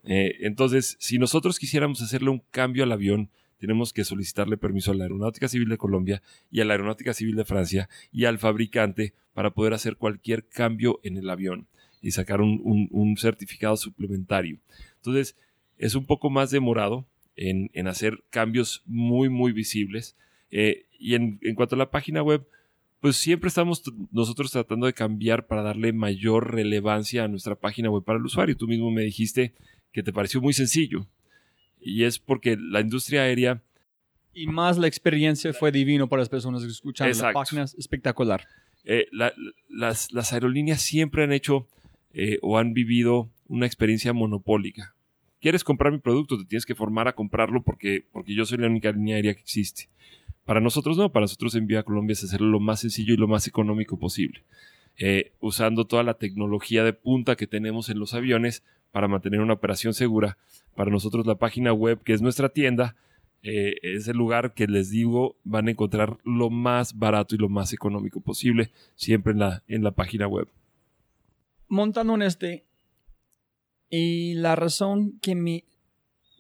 Eh, entonces, si nosotros quisiéramos hacerle un cambio al avión, tenemos que solicitarle permiso a la Aeronáutica Civil de Colombia y a la Aeronáutica Civil de Francia y al fabricante para poder hacer cualquier cambio en el avión y sacar un, certificado suplementario. Entonces, es un poco más demorado en, hacer cambios muy, muy visibles. Eh, y en, en, cuanto a la página web, pues siempre estamos nosotros tratando de cambiar para darle mayor relevancia a nuestra página web para el usuario. Tú mismo me dijiste que te pareció muy sencillo. Y es porque la industria aérea... Y más la experiencia fue divino para las personas que escuchan. La página es espectacular. Eh, las, las, aerolíneas siempre han hecho eh, o han vivido una experiencia monopólica. ¿Quieres comprar mi producto? Te tienes que formar a comprarlo porque, porque yo soy la única línea aérea que existe. Para nosotros no, para nosotros en Vía Colombia es hacerlo lo más sencillo y lo más económico posible. Eh, usando toda la tecnología de punta que tenemos en los aviones para mantener una operación segura. Para nosotros la página web, que es nuestra tienda, eh, es el lugar que les digo van a encontrar lo más barato y lo más económico posible, siempre en la, en la página web. Montando en este, y la razón que me,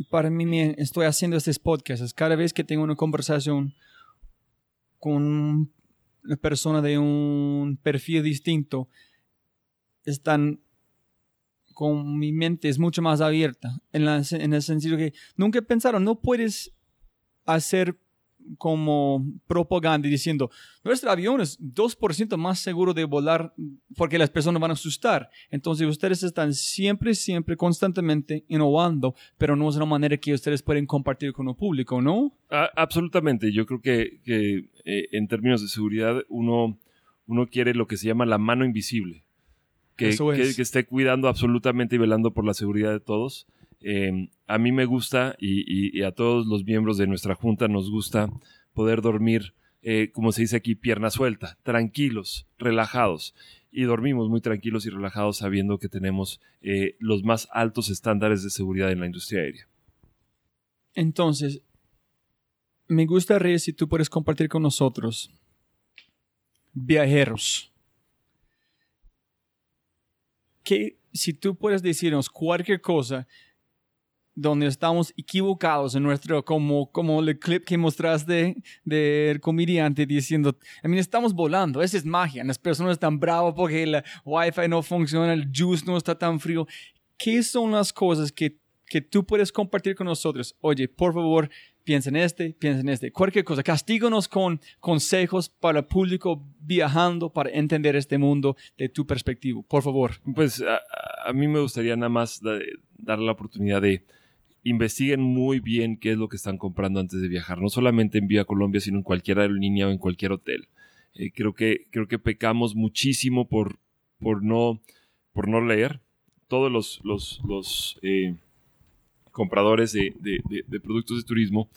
para mí me estoy haciendo este podcast es cada vez que tengo una conversación con una persona de un perfil distinto, están con mi mente es mucho más abierta, en, el sentido que nunca pensaron, no puedes hacer como propaganda diciendo, nuestro avión es 2% más seguro de volar porque las personas van a asustar. Entonces ustedes están siempre, siempre, constantemente innovando, pero no es una manera que ustedes pueden compartir con el público, ¿no? absolutamente. Yo creo que, eh, en términos de seguridad uno, uno quiere lo que se llama la mano invisible que, esté cuidando absolutamente y velando por la seguridad de todos. Em, a mí me gusta y, a todos los miembros de nuestra junta nos gusta poder dormir, eh, como se dice aquí, pierna suelta, tranquilos, relajados. Y dormimos muy tranquilos y relajados sabiendo que tenemos eh, los más altos estándares de seguridad en la industria aérea. Entonces, me gustaría si tú puedes compartir con nosotros, viajeros, que si tú puedes decirnos cualquier cosa donde estamos equivocados en nuestro, como, como el clip que mostraste del comediante diciendo, a mí estamos volando, esa es magia, las personas están bravas porque el wifi no funciona, el juice no está tan frío. ¿Qué son las cosas que, que tú puedes compartir con nosotros? Oye, por favor, piensa en este, piensa en este, cualquier cosa. Castíganos con consejos para el público viajando para entender este mundo de tu perspectiva, por favor. Pues a, mí me gustaría nada más dar la oportunidad de investiguen muy bien qué es lo que están comprando antes de viajar, no solamente en Vía Colombia, sino en cualquier aerolínea o en cualquier hotel. Eh, creo, que, creo que pecamos muchísimo por, por, no, por no leer. Todos los, los, los eh, compradores de, productos de turismo,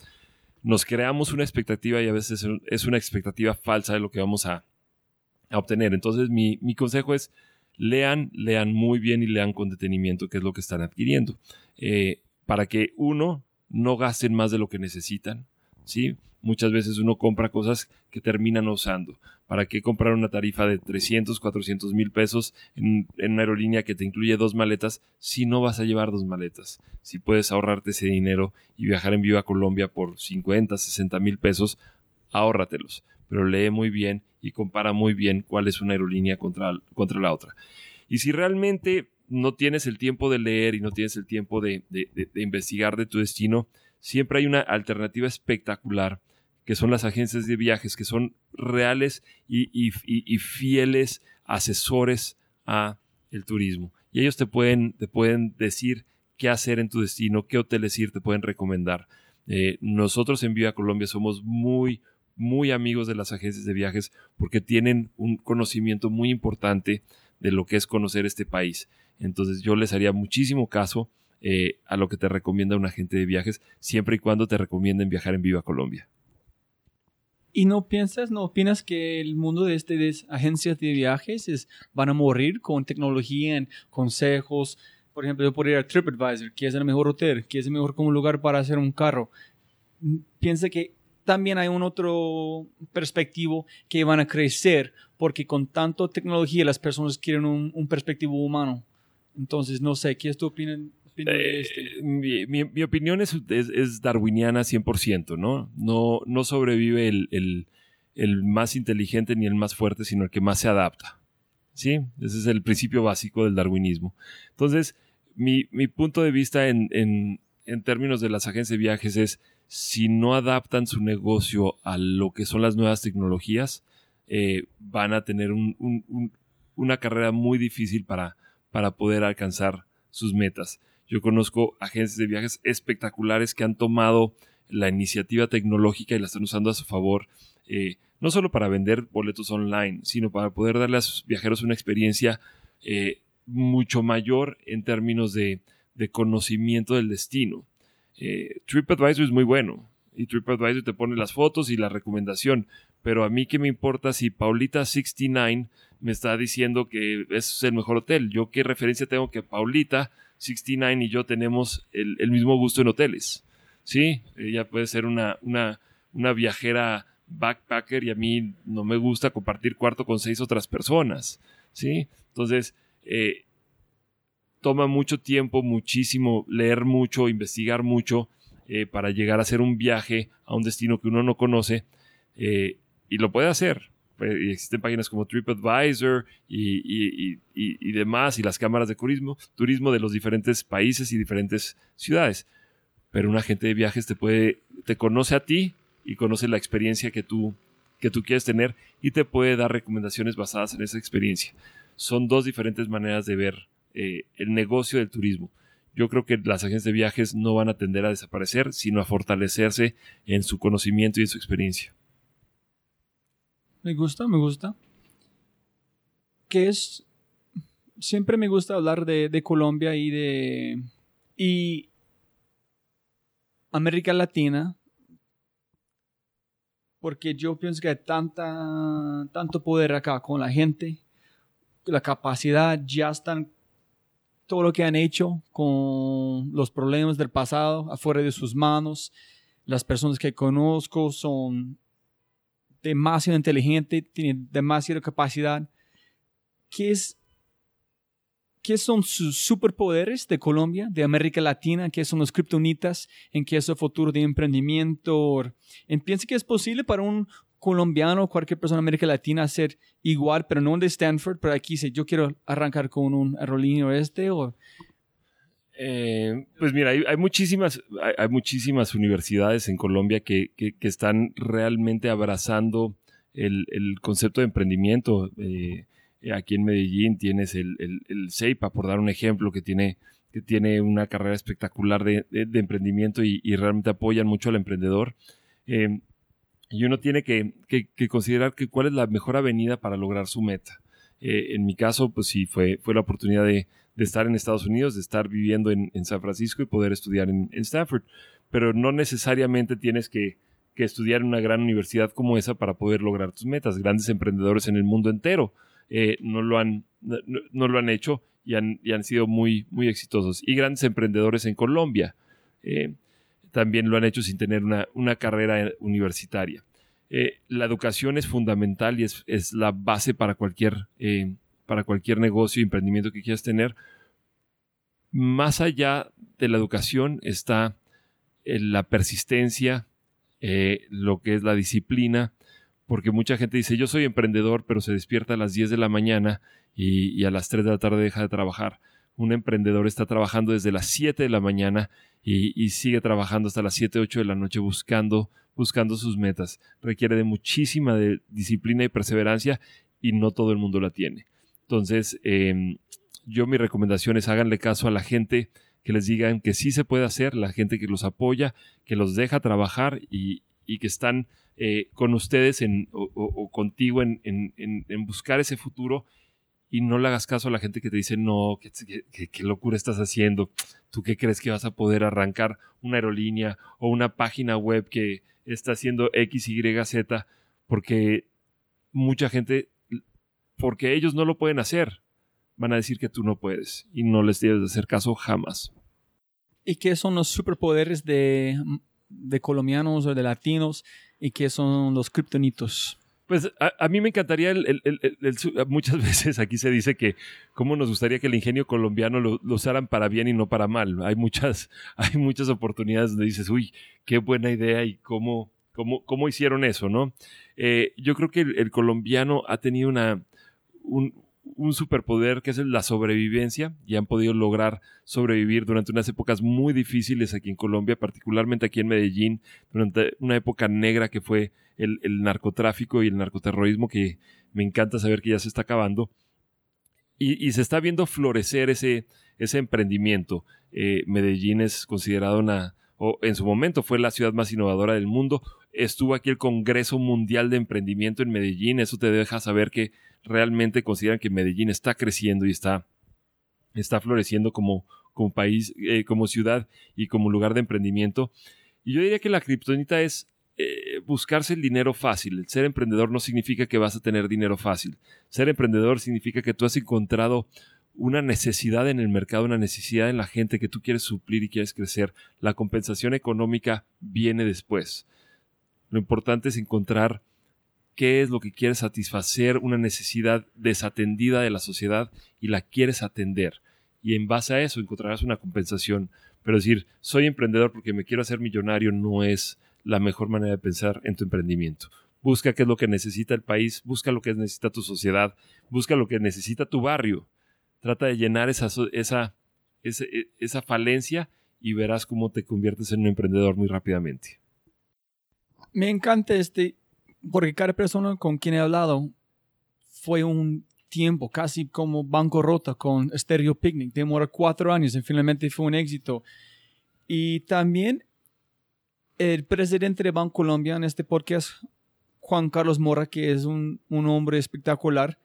nos creamos una expectativa y a veces es una expectativa falsa de lo que vamos a, obtener. Entonces mi, consejo es lean, lean muy bien y lean con detenimiento qué es lo que están adquiriendo. Eh, para que uno no gasten más de lo que necesitan, ¿sí? Muchas veces uno compra cosas que terminan usando. ¿Para qué comprar una tarifa de 300, 400 mil pesos en, una aerolínea que te incluye dos maletas si no vas a llevar dos maletas? Si puedes ahorrarte ese dinero y viajar en Viva Colombia por 50, 60 mil pesos, ahórratelos. Pero lee muy bien y compara muy bien cuál es una aerolínea contra, contra la otra. Y si realmente no tienes el tiempo de leer y no tienes el tiempo de investigar de tu destino, siempre hay una alternativa espectacular que son las agencias de viajes, que son reales y, fieles asesores a turismo. Y ellos te pueden, te pueden decir qué hacer en tu destino, qué hoteles ir, te pueden recomendar. Eh, nosotros en Viva Colombia somos muy, muy amigos de las agencias de viajes porque tienen un conocimiento muy importante de lo que es conocer este país. Entonces yo les haría muchísimo caso eh, a lo que te recomienda un agente de viajes, siempre y cuando te recomienden viajar en Viva Colombia. ¿Y no piensas, no opinas que el mundo de, este, de agencias de viajes es, van a morir con tecnología, en consejos? Por ejemplo, yo podría ir a TripAdvisor, que es el mejor hotel, que es el mejor como lugar para hacer un carro. Piensa que también hay un otro perspectivo que van a crecer porque con tanto tecnología las personas quieren un, un perspectivo humano. Entonces, no sé, ¿qué es tu opinión? Eh, este? mi, mi, opinión es, es, darwiniana 100%, ¿no? No, no sobrevive el, el, el, más inteligente ni el más fuerte, sino el que más se adapta. ¿Sí? Ese es el principio básico del darwinismo. Entonces, mi, mi punto de vista en, en, en, términos de las agencias de viajes es, si no adaptan su negocio a lo que son las nuevas tecnologías, eh, van a tener un, un, una carrera muy difícil para, para poder alcanzar sus metas. Yo conozco agencias de viajes espectaculares que han tomado la iniciativa tecnológica y la están usando a su favor, eh, no solo para vender boletos online, sino para poder darle a sus viajeros una experiencia eh, mucho mayor en términos de, conocimiento del destino. Eh, TripAdvisor es muy bueno y TripAdvisor te pone las fotos y la recomendación, pero a mí qué me importa si Paulita69 me está diciendo que es el mejor hotel. Yo qué referencia tengo que Paulita 69 y yo tenemos el, mismo gusto en hoteles. Sí, ella puede ser una, una, una viajera backpacker y a mí no me gusta compartir cuarto con seis otras personas. ¿sí? Entonces, eh, toma mucho tiempo, muchísimo, leer mucho, investigar mucho eh, para llegar a hacer un viaje a un destino que uno no conoce eh, y lo puede hacer. Pues, existen páginas como TripAdvisor y, demás, y las cámaras de turismo, turismo de los diferentes países y diferentes ciudades. Pero un agente de viajes te puede, te conoce a ti y conoce la experiencia que tú, que tú quieres tener y te puede dar recomendaciones basadas en esa experiencia. Son dos diferentes maneras de ver eh, el negocio del turismo. Yo creo que las agencias de viajes no van a tender a desaparecer, sino a fortalecerse en su conocimiento y en su experiencia. Me gusta, me gusta. Que es. Siempre me gusta hablar de, Colombia y de. Y. América Latina. Porque yo pienso que hay tanta, tanto poder acá con la gente. La capacidad, ya están todo lo que han hecho con los problemas del pasado afuera de sus manos. Las personas que conozco son demasiado inteligente, tiene demasiada capacidad. ¿Qué, es, ¿Qué son sus superpoderes de Colombia, de América Latina? ¿Qué son los criptonitas? ¿En qué es el futuro de emprendimiento? ¿Piensa que es posible para un colombiano o cualquier persona de América Latina hacer igual, pero no de Stanford, pero aquí dice, yo quiero arrancar con un aerolíneo este o eh, pues mira, hay, muchísimas, hay, muchísimas universidades en Colombia que, están realmente abrazando el, concepto de emprendimiento. Eh, aquí en Medellín tienes el, el, CEIPA, por dar un ejemplo, que tiene, que tiene una carrera espectacular de, emprendimiento y, realmente apoyan mucho al emprendedor. Eh, y uno tiene que, considerar que cuál es la mejor avenida para lograr su meta. en mi caso, pues sí, fue, fue la oportunidad de, de estar en Estados Unidos, de estar viviendo en, San Francisco y poder estudiar en, Stanford. Pero no necesariamente tienes que, estudiar en una gran universidad como esa para poder lograr tus metas. Grandes emprendedores en el mundo entero eh, no, lo han, no, lo han hecho y han, han, sido muy, muy exitosos. Y grandes emprendedores en Colombia eh, también lo han hecho sin tener una, carrera universitaria. Eh, la educación es fundamental y es, es la base para cualquier para cualquier negocio y emprendimiento que quieras tener. Más allá de la educación está eh, la persistencia, eh, lo que es la disciplina, porque mucha gente dice, yo soy emprendedor, pero se despierta a las 10 de la mañana y, a las 3 de la tarde deja de trabajar. Un emprendedor está trabajando desde las 7 de la mañana y, sigue trabajando hasta las 7, 8 de la noche buscando, buscando sus metas. Requiere de muchísima disciplina y perseverancia y no todo el mundo la tiene. Entonces, em, yo mi recomendación es háganle caso a la gente que les digan que sí se puede hacer, la gente que los apoya, que los deja trabajar y, que están eh, con ustedes en, o, contigo en, buscar ese futuro. Y no le hagas caso a la gente que te dice, no, qué, locura estás haciendo, tú qué crees que vas a poder arrancar una aerolínea o una página web que está haciendo X, Y, Z, porque mucha gente, porque ellos no lo pueden hacer, van a decir que tú no puedes y no les debes de hacer caso jamás. ¿Y qué son los superpoderes de, de colombianos o de latinos y qué son los kriptonitos? Pues a, mí me encantaría, el, muchas veces aquí se dice que cómo nos gustaría que el ingenio colombiano lo, usaran para bien y no para mal. Hay muchas, hay muchas oportunidades donde dices, uy, qué buena idea y cómo, cómo, cómo hicieron eso, ¿no? Eh, yo creo que el, colombiano ha tenido una, un, un superpoder que es la sobrevivencia y han podido lograr sobrevivir durante unas épocas muy difíciles aquí en Colombia, particularmente aquí en Medellín, durante una época negra que fue el, narcotráfico y el narcoterrorismo que me encanta saber que ya se está acabando. Y, se está viendo florecer ese, emprendimiento. Eh, Medellín es considerado una, o en su momento fue la ciudad más innovadora del mundo. Estuvo aquí el Congreso Mundial de Emprendimiento en Medellín. Eso te deja saber que realmente consideran que Medellín está creciendo y está, está floreciendo como, como país, eh, como ciudad y como lugar de emprendimiento. Y yo diría que la criptonita es eh, buscarse el dinero fácil. Ser emprendedor no significa que vas a tener dinero fácil. Ser emprendedor significa que tú has encontrado una necesidad en el mercado, una necesidad en la gente que tú quieres suplir y quieres crecer. La compensación económica viene después. Lo importante es encontrar qué es lo que quieres satisfacer, una necesidad desatendida de la sociedad y la quieres atender. Y en base a eso encontrarás una compensación. Pero decir, soy emprendedor porque me quiero hacer millonario no es la mejor manera de pensar en tu emprendimiento. Busca qué es lo que necesita el país, busca lo que necesita tu sociedad, busca lo que necesita tu barrio. Trata de llenar esa, esa, esa, esa falencia y verás cómo te conviertes en un emprendedor muy rápidamente. Me encanta este porque cada persona con quien he hablado fue un tiempo casi como bancarrota con Stereo Picnic. Demoró cuatro años y finalmente fue un éxito. Y también el presidente de Banco Colombia en este podcast, Juan Carlos Mora, que es un, un hombre espectacular,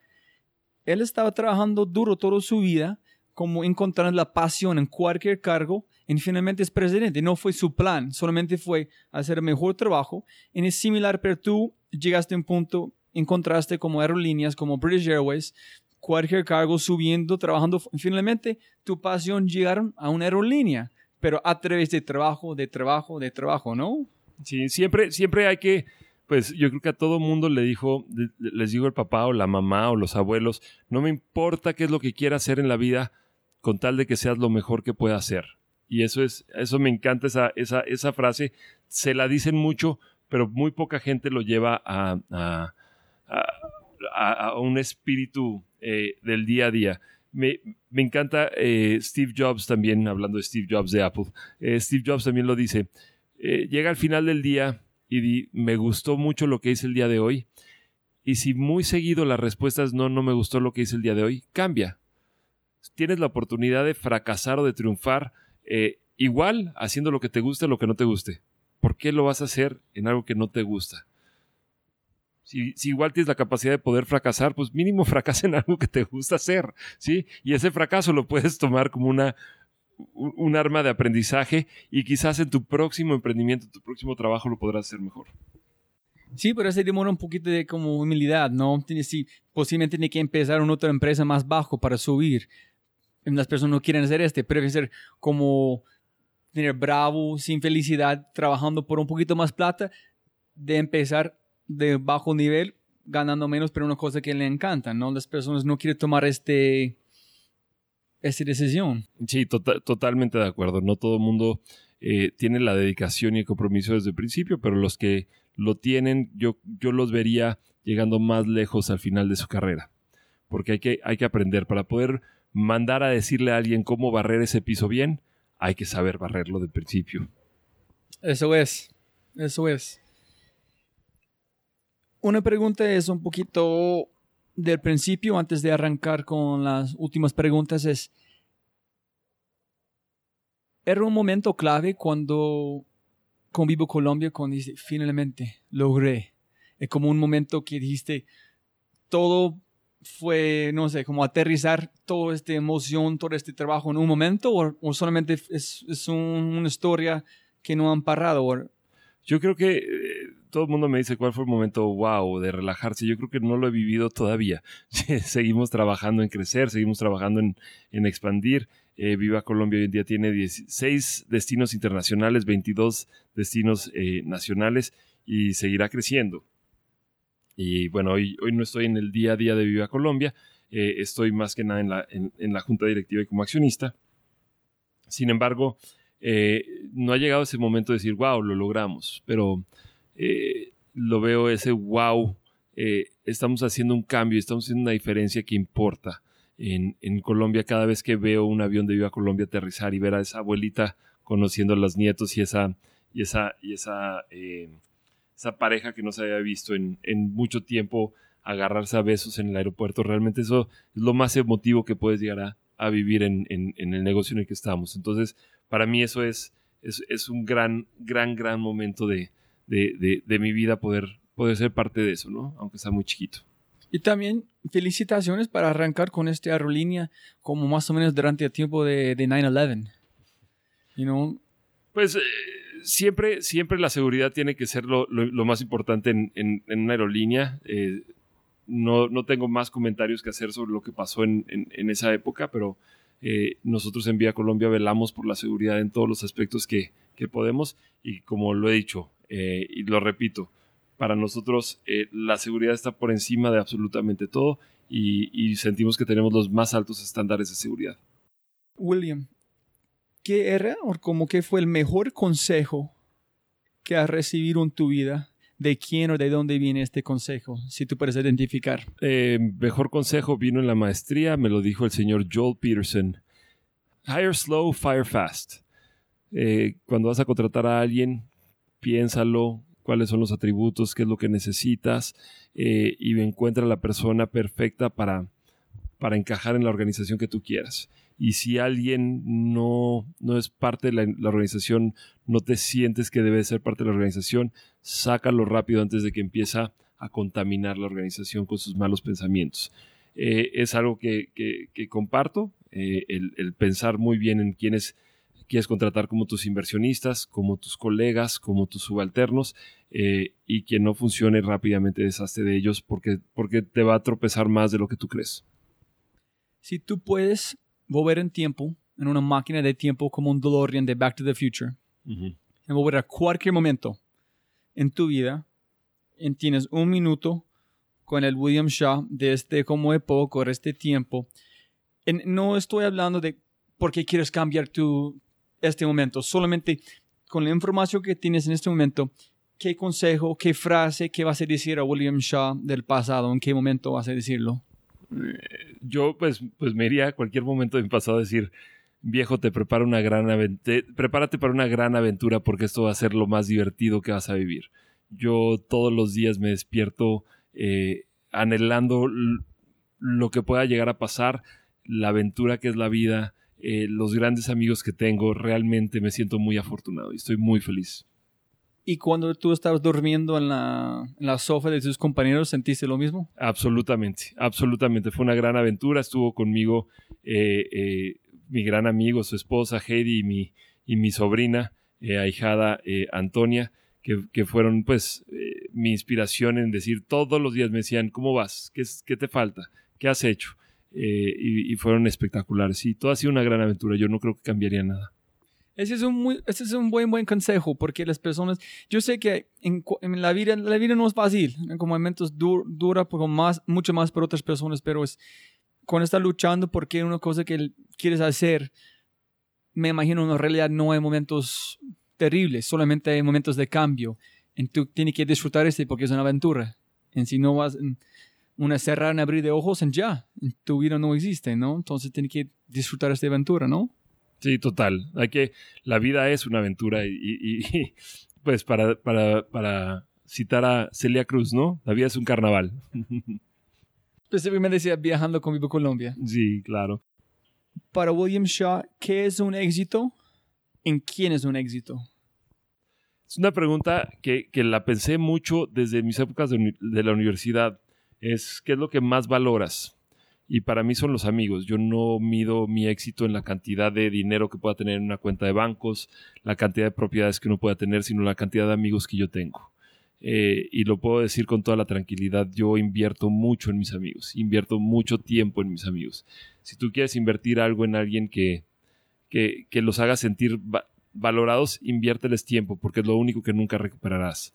él estaba trabajando duro toda su vida, como encontrando la pasión en cualquier cargo, y finalmente es presidente. No fue su plan, solamente fue hacer mejor trabajo. Y es similar, pero tú llegaste a un punto, encontraste como aerolíneas, como British Airways, cualquier cargo subiendo, trabajando. Finalmente, tu pasión llegaron a una aerolínea, pero a través de trabajo, de trabajo, de trabajo, ¿no? Sí, siempre, siempre hay que, pues yo creo que a todo mundo le dijo, les digo el papá o la mamá o los abuelos, no me importa qué es lo que quiera hacer en la vida, con tal de que seas lo mejor que pueda hacer. Y eso es, eso me encanta esa, esa, esa frase. Se la dicen mucho, pero muy poca gente lo lleva a, a, un espíritu eh, del día a día. Me, encanta eh, Steve Jobs también, hablando de Steve Jobs de Apple. Eh, Steve Jobs también lo dice. llega al final del día y di, me gustó mucho lo que hice el día de hoy. Y si muy seguido la respuesta es no, no me gustó lo que hice el día de hoy, cambia. Tienes la oportunidad de fracasar o de triunfar igual haciendo lo que te guste lo que no te guste. ¿por qué lo vas a hacer en algo que no te gusta? Si, igual tienes la capacidad de poder fracasar, pues mínimo fracasa en algo que te gusta hacer, ¿sí? Y ese fracaso lo puedes tomar como una, un, arma de aprendizaje y quizás en tu próximo emprendimiento, tu próximo trabajo lo podrás hacer mejor. Sí, pero ese demora un poquito de como humildad, ¿no? Sí, posiblemente tiene que empezar una otra empresa más bajo para subir. Las personas no quieren hacer este, pero ser como tener bravo, sin felicidad, trabajando por un poquito más plata, de empezar de bajo nivel, ganando menos, pero una cosa que le encanta, ¿no? Las personas no quieren tomar este, esta decisión. Sí, tota-, totalmente de acuerdo. No todo el mundo eh, tiene la dedicación y el compromiso desde el principio, pero los que lo tienen, yo, yo los vería llegando más lejos al final de su carrera. Porque hay que, hay que aprender para poder mandar a decirle a alguien cómo barrer ese piso bien hay que saber barrerlo de principio. Eso es, eso es. Una pregunta es un poquito del principio, antes de arrancar con las últimas preguntas, es, ¿era un momento clave cuando con Vivo Colombia, cuando dijiste, finalmente, logré? Es como un momento que dijiste, todo fue, no sé, como aterrizar toda esta emoción, todo este trabajo en un momento o, solamente es, es una historia que no han parado? Yo creo que eh, todo el mundo me dice cuál fue el momento wow de relajarse. Yo creo que no lo he vivido todavía. seguimos trabajando en crecer, seguimos trabajando en, en expandir. Eh, Viva Colombia hoy en día tiene 16 destinos internacionales, 22 destinos eh, nacionales y seguirá creciendo. Y bueno, hoy, hoy no estoy en el día a día de Viva Colombia, eh, estoy más que nada en la, en, la, junta directiva y como accionista. Sin embargo, no ha llegado ese momento de decir, wow, lo logramos, pero lo veo ese wow, estamos haciendo un cambio, estamos haciendo una diferencia que importa en, Colombia cada vez que veo un avión de Viva Colombia aterrizar y ver a esa abuelita conociendo a los nietos y esa, y esa, y esa, eh, esa pareja que no se había visto en, mucho tiempo agarrarse a besos en el aeropuerto. Realmente eso es lo más emotivo que puedes llegar a, vivir en, el negocio en el que estamos. Entonces, para mí eso es, es, un gran, gran, gran momento de, de, mi vida poder, poder ser parte de eso, ¿no? Aunque sea muy chiquito. Y también felicitaciones para arrancar con esta aerolínea como más o menos durante el tiempo de, 9-11. You Pues eh, siempre, siempre la seguridad tiene que ser lo, más importante en, una aerolínea. Eh, no, no, tengo más comentarios que hacer sobre lo que pasó en, esa época, pero eh, nosotros en Vía Colombia velamos por la seguridad en todos los aspectos que, que podemos y como lo he dicho y lo repito, para nosotros eh, la seguridad está por encima de absolutamente todo y, sentimos que tenemos los más altos estándares de seguridad. William, ¿qué era o como que fue el mejor consejo que has recibido en tu vida? ¿De quién o de dónde viene este consejo? Si tú puedes identificar. Eh, mejor consejo vino en la maestría, me lo dijo el señor Joel Peterson. Hire slow, fire fast. Eh, cuando vas a contratar a alguien, piénsalo, cuáles son los atributos, qué es lo que necesitas eh, y encuentra la persona perfecta para, para encajar en la organización que tú quieras. Y si alguien no, no es parte de la, organización, no te sientes que debe ser parte de la organización, sácalo rápido antes de que empiece a contaminar la organización con sus malos pensamientos. Eh, es algo que, comparto, eh, el, el, pensar muy bien en quiénes quieres contratar como tus inversionistas, como tus colegas, como tus subalternos eh, y que no funcione rápidamente deshazte de ellos porque, porque te va a tropezar más de lo que tú crees. Si tú puedes volver en tiempo, en una máquina de tiempo como un DeLorean de Back to the Future, y volver a cualquier momento en tu vida, y tienes un minuto con el William Shaw de este como época, de este tiempo, no estoy hablando de por qué quieres cambiar tu, este momento. Solamente con la información que tienes en este momento, ¿qué consejo, qué frase, qué vas a decir a William Shaw del pasado? ¿En qué momento vas a decirlo? Eh, yo pues, pues me iría a cualquier momento de mi pasado a decir, viejo, te prepara una gran prepárate para una gran aventura porque esto va a ser lo más divertido que vas a vivir. Yo todos los días me despierto eh, anhelando lo que pueda llegar a pasar, la aventura que es la vida, eh, los grandes amigos que tengo, realmente me siento muy afortunado y estoy muy feliz. ¿Y cuando tú estabas durmiendo en la, en la sofá de tus compañeros, sentiste lo mismo? Absolutamente, absolutamente. Fue una gran aventura. Estuvo conmigo eh, eh, mi gran amigo, su esposa Heidi y mi, y mi sobrina, ahijada Antonia, que, que, fueron pues mi inspiración en decir todos los días me decían, ¿cómo vas? ¿Qué, qué te falta? ¿Qué has hecho? Eh, y, fueron espectaculares. Y todo ha sido una gran aventura. Yo no creo que cambiaría nada. Ese es un, muy, ese es un buen, buen consejo, porque las personas, yo sé que en, la, vida, la vida no es fácil, en momentos dura por más, mucho más por otras personas, pero es cuando estás luchando porque una cosa que quieres hacer, me imagino en realidad no hay momentos terribles, solamente hay momentos de cambio. Y tú tienes que disfrutar este porque es una aventura. En si no vas, una cerrar, y abrir de ojos en ya. tu vida no existe, ¿no? Entonces tienes que disfrutar esta aventura, ¿no? Sí, total. Hay que, la vida es una aventura y, pues para, para, para, citar a Celia Cruz, ¿no? La vida es un carnaval. Específicamente decía viajando con Vivo Colombia. Sí, claro. Para William Shaw, ¿qué es un éxito? ¿En quién es un éxito? Es una pregunta que, que la pensé mucho desde mis épocas de, de la universidad es qué es lo que más valoras. Y para mí son los amigos. Yo no mido mi éxito en la cantidad de dinero que pueda tener en una cuenta de bancos, la cantidad de propiedades que uno pueda tener, sino la cantidad de amigos que yo tengo. eh, y lo puedo decir con toda la tranquilidad, yo invierto mucho en mis amigos, invierto mucho tiempo en mis amigos. Si tú quieres invertir algo en alguien que, que, los haga sentir valorados, inviérteles tiempo, porque es lo único que nunca recuperarás.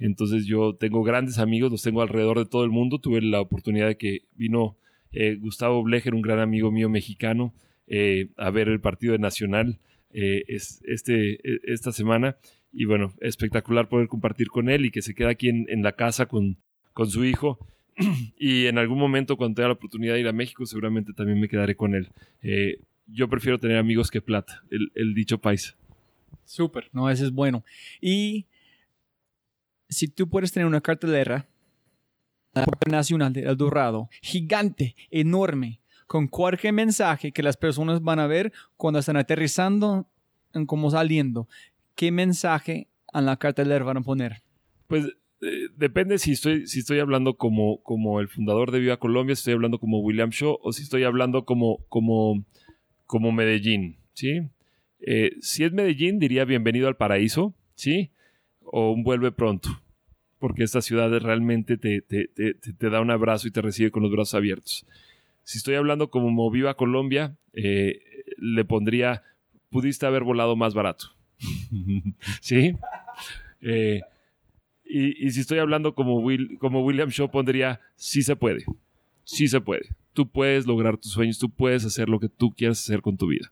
Entonces yo tengo grandes amigos, los tengo alrededor de todo el mundo. Tuve la oportunidad de que vino eh, Gustavo Blecher, un gran amigo mío mexicano, eh, a ver el partido de Nacional es, este, e, esta semana y bueno, espectacular poder compartir con él y que se queda aquí en, la casa con, con su hijo. y en algún momento cuando tenga la oportunidad de ir a México, seguramente también me quedaré con él. Eh, yo prefiero tener amigos que plata, el, dicho país. Súper, no, ese es bueno. Y si tú puedes tener una cartelera nacional de El Dorado, gigante, enorme, con cualquier mensaje que las personas van a ver cuando están aterrizando, en cómo saliendo, ¿qué mensaje a la cartelera van a poner? Pues eh, depende si estoy, si estoy hablando como, como el fundador de Viva Colombia, si estoy hablando como William Shaw o si estoy hablando como, como, como Medellín, ¿sí? Eh, si es Medellín, diría bienvenido al paraíso, ¿sí? O un vuelve pronto, porque esta ciudad realmente te, te, te, te, da un abrazo y te recibe con los brazos abiertos. Si estoy hablando como Viva Colombia, eh, le pondría, pudiste haber volado más barato. ¿Sí? Eh, y, si estoy hablando como, Will, como William Shaw, pondría, sí se puede, sí se puede. Tú puedes lograr tus sueños, tú puedes hacer lo que tú quieras hacer con tu vida.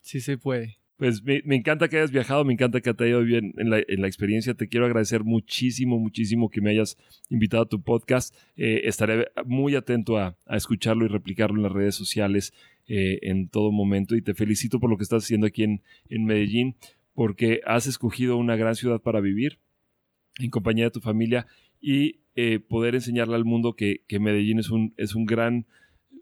Sí se puede. Pues me, encanta que hayas viajado, me encanta que te haya ido bien en la, en la, experiencia. Te quiero agradecer muchísimo, muchísimo que me hayas invitado a tu podcast. Eh, estaré muy atento a, a, escucharlo y replicarlo en las redes sociales eh, en todo momento. Y te felicito por lo que estás haciendo aquí en, en Medellín porque has escogido una gran ciudad para vivir en compañía de tu familia y eh, poder enseñarle al mundo que, Medellín es un, es un gran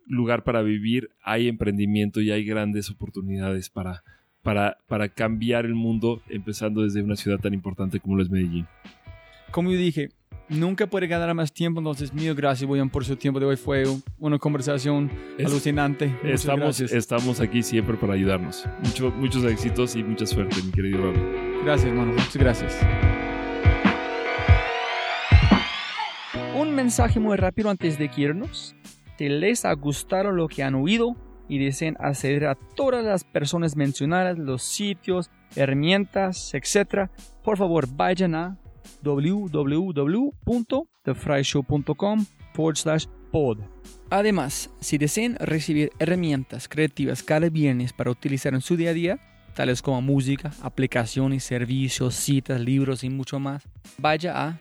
lugar para vivir, hay emprendimiento y hay grandes oportunidades para, para, para cambiar el mundo, empezando desde una ciudad tan importante como lo es Medellín. Como yo dije, nunca puede ganar más tiempo, entonces mío gracias William por su tiempo de hoy, fue una conversación alucinante. estamos, estamos aquí siempre para ayudarnos. Mucho, muchos éxitos y mucha suerte, mi querido Robbie. Gracias, hermano, muchas gracias. Un mensaje muy rápido antes de irnos. Si les ha gustado lo que han oído y desean acceder a todas las personas mencionadas, los sitios, herramientas, etc., por favor vayan a www.thefryshow.com pod. Además, si desean recibir herramientas creativas cada viernes para utilizar en su día a día, tales como música, aplicaciones, servicios, citas, libros y mucho más, vaya a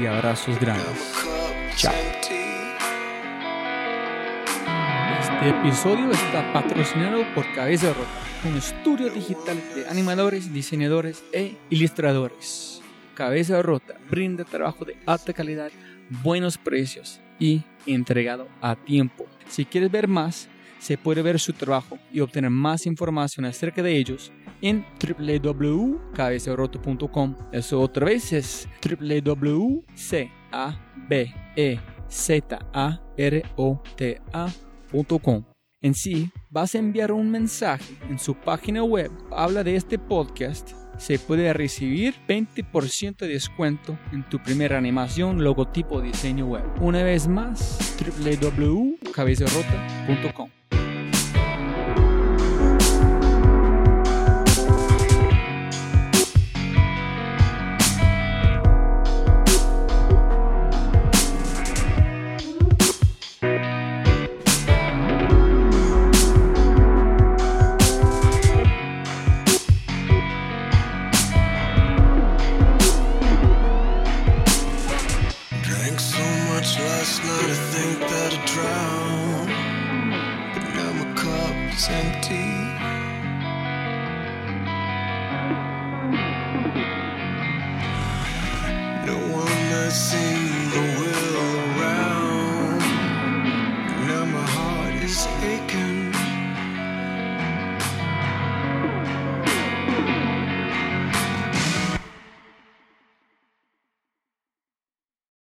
y abrazos grandes. Chao. Este episodio está patrocinado por Cabeza Rota un estudio digital de animadores, diseñadores e ilustradores. Cabeza Rota brinda trabajo de alta calidad, buenos precios y entregado a tiempo. Si quieres ver más, se puede ver su trabajo y obtener más información acerca de ellos en www.cabezarota.com. Eso otra vez es www.cabezarota.com. En sí, vas a enviar un mensaje en su página web, habla de este podcast, se puede recibir 20% de descuento en tu primera animación, logotipo, diseño web. Una vez más, www.cabezarrota.com.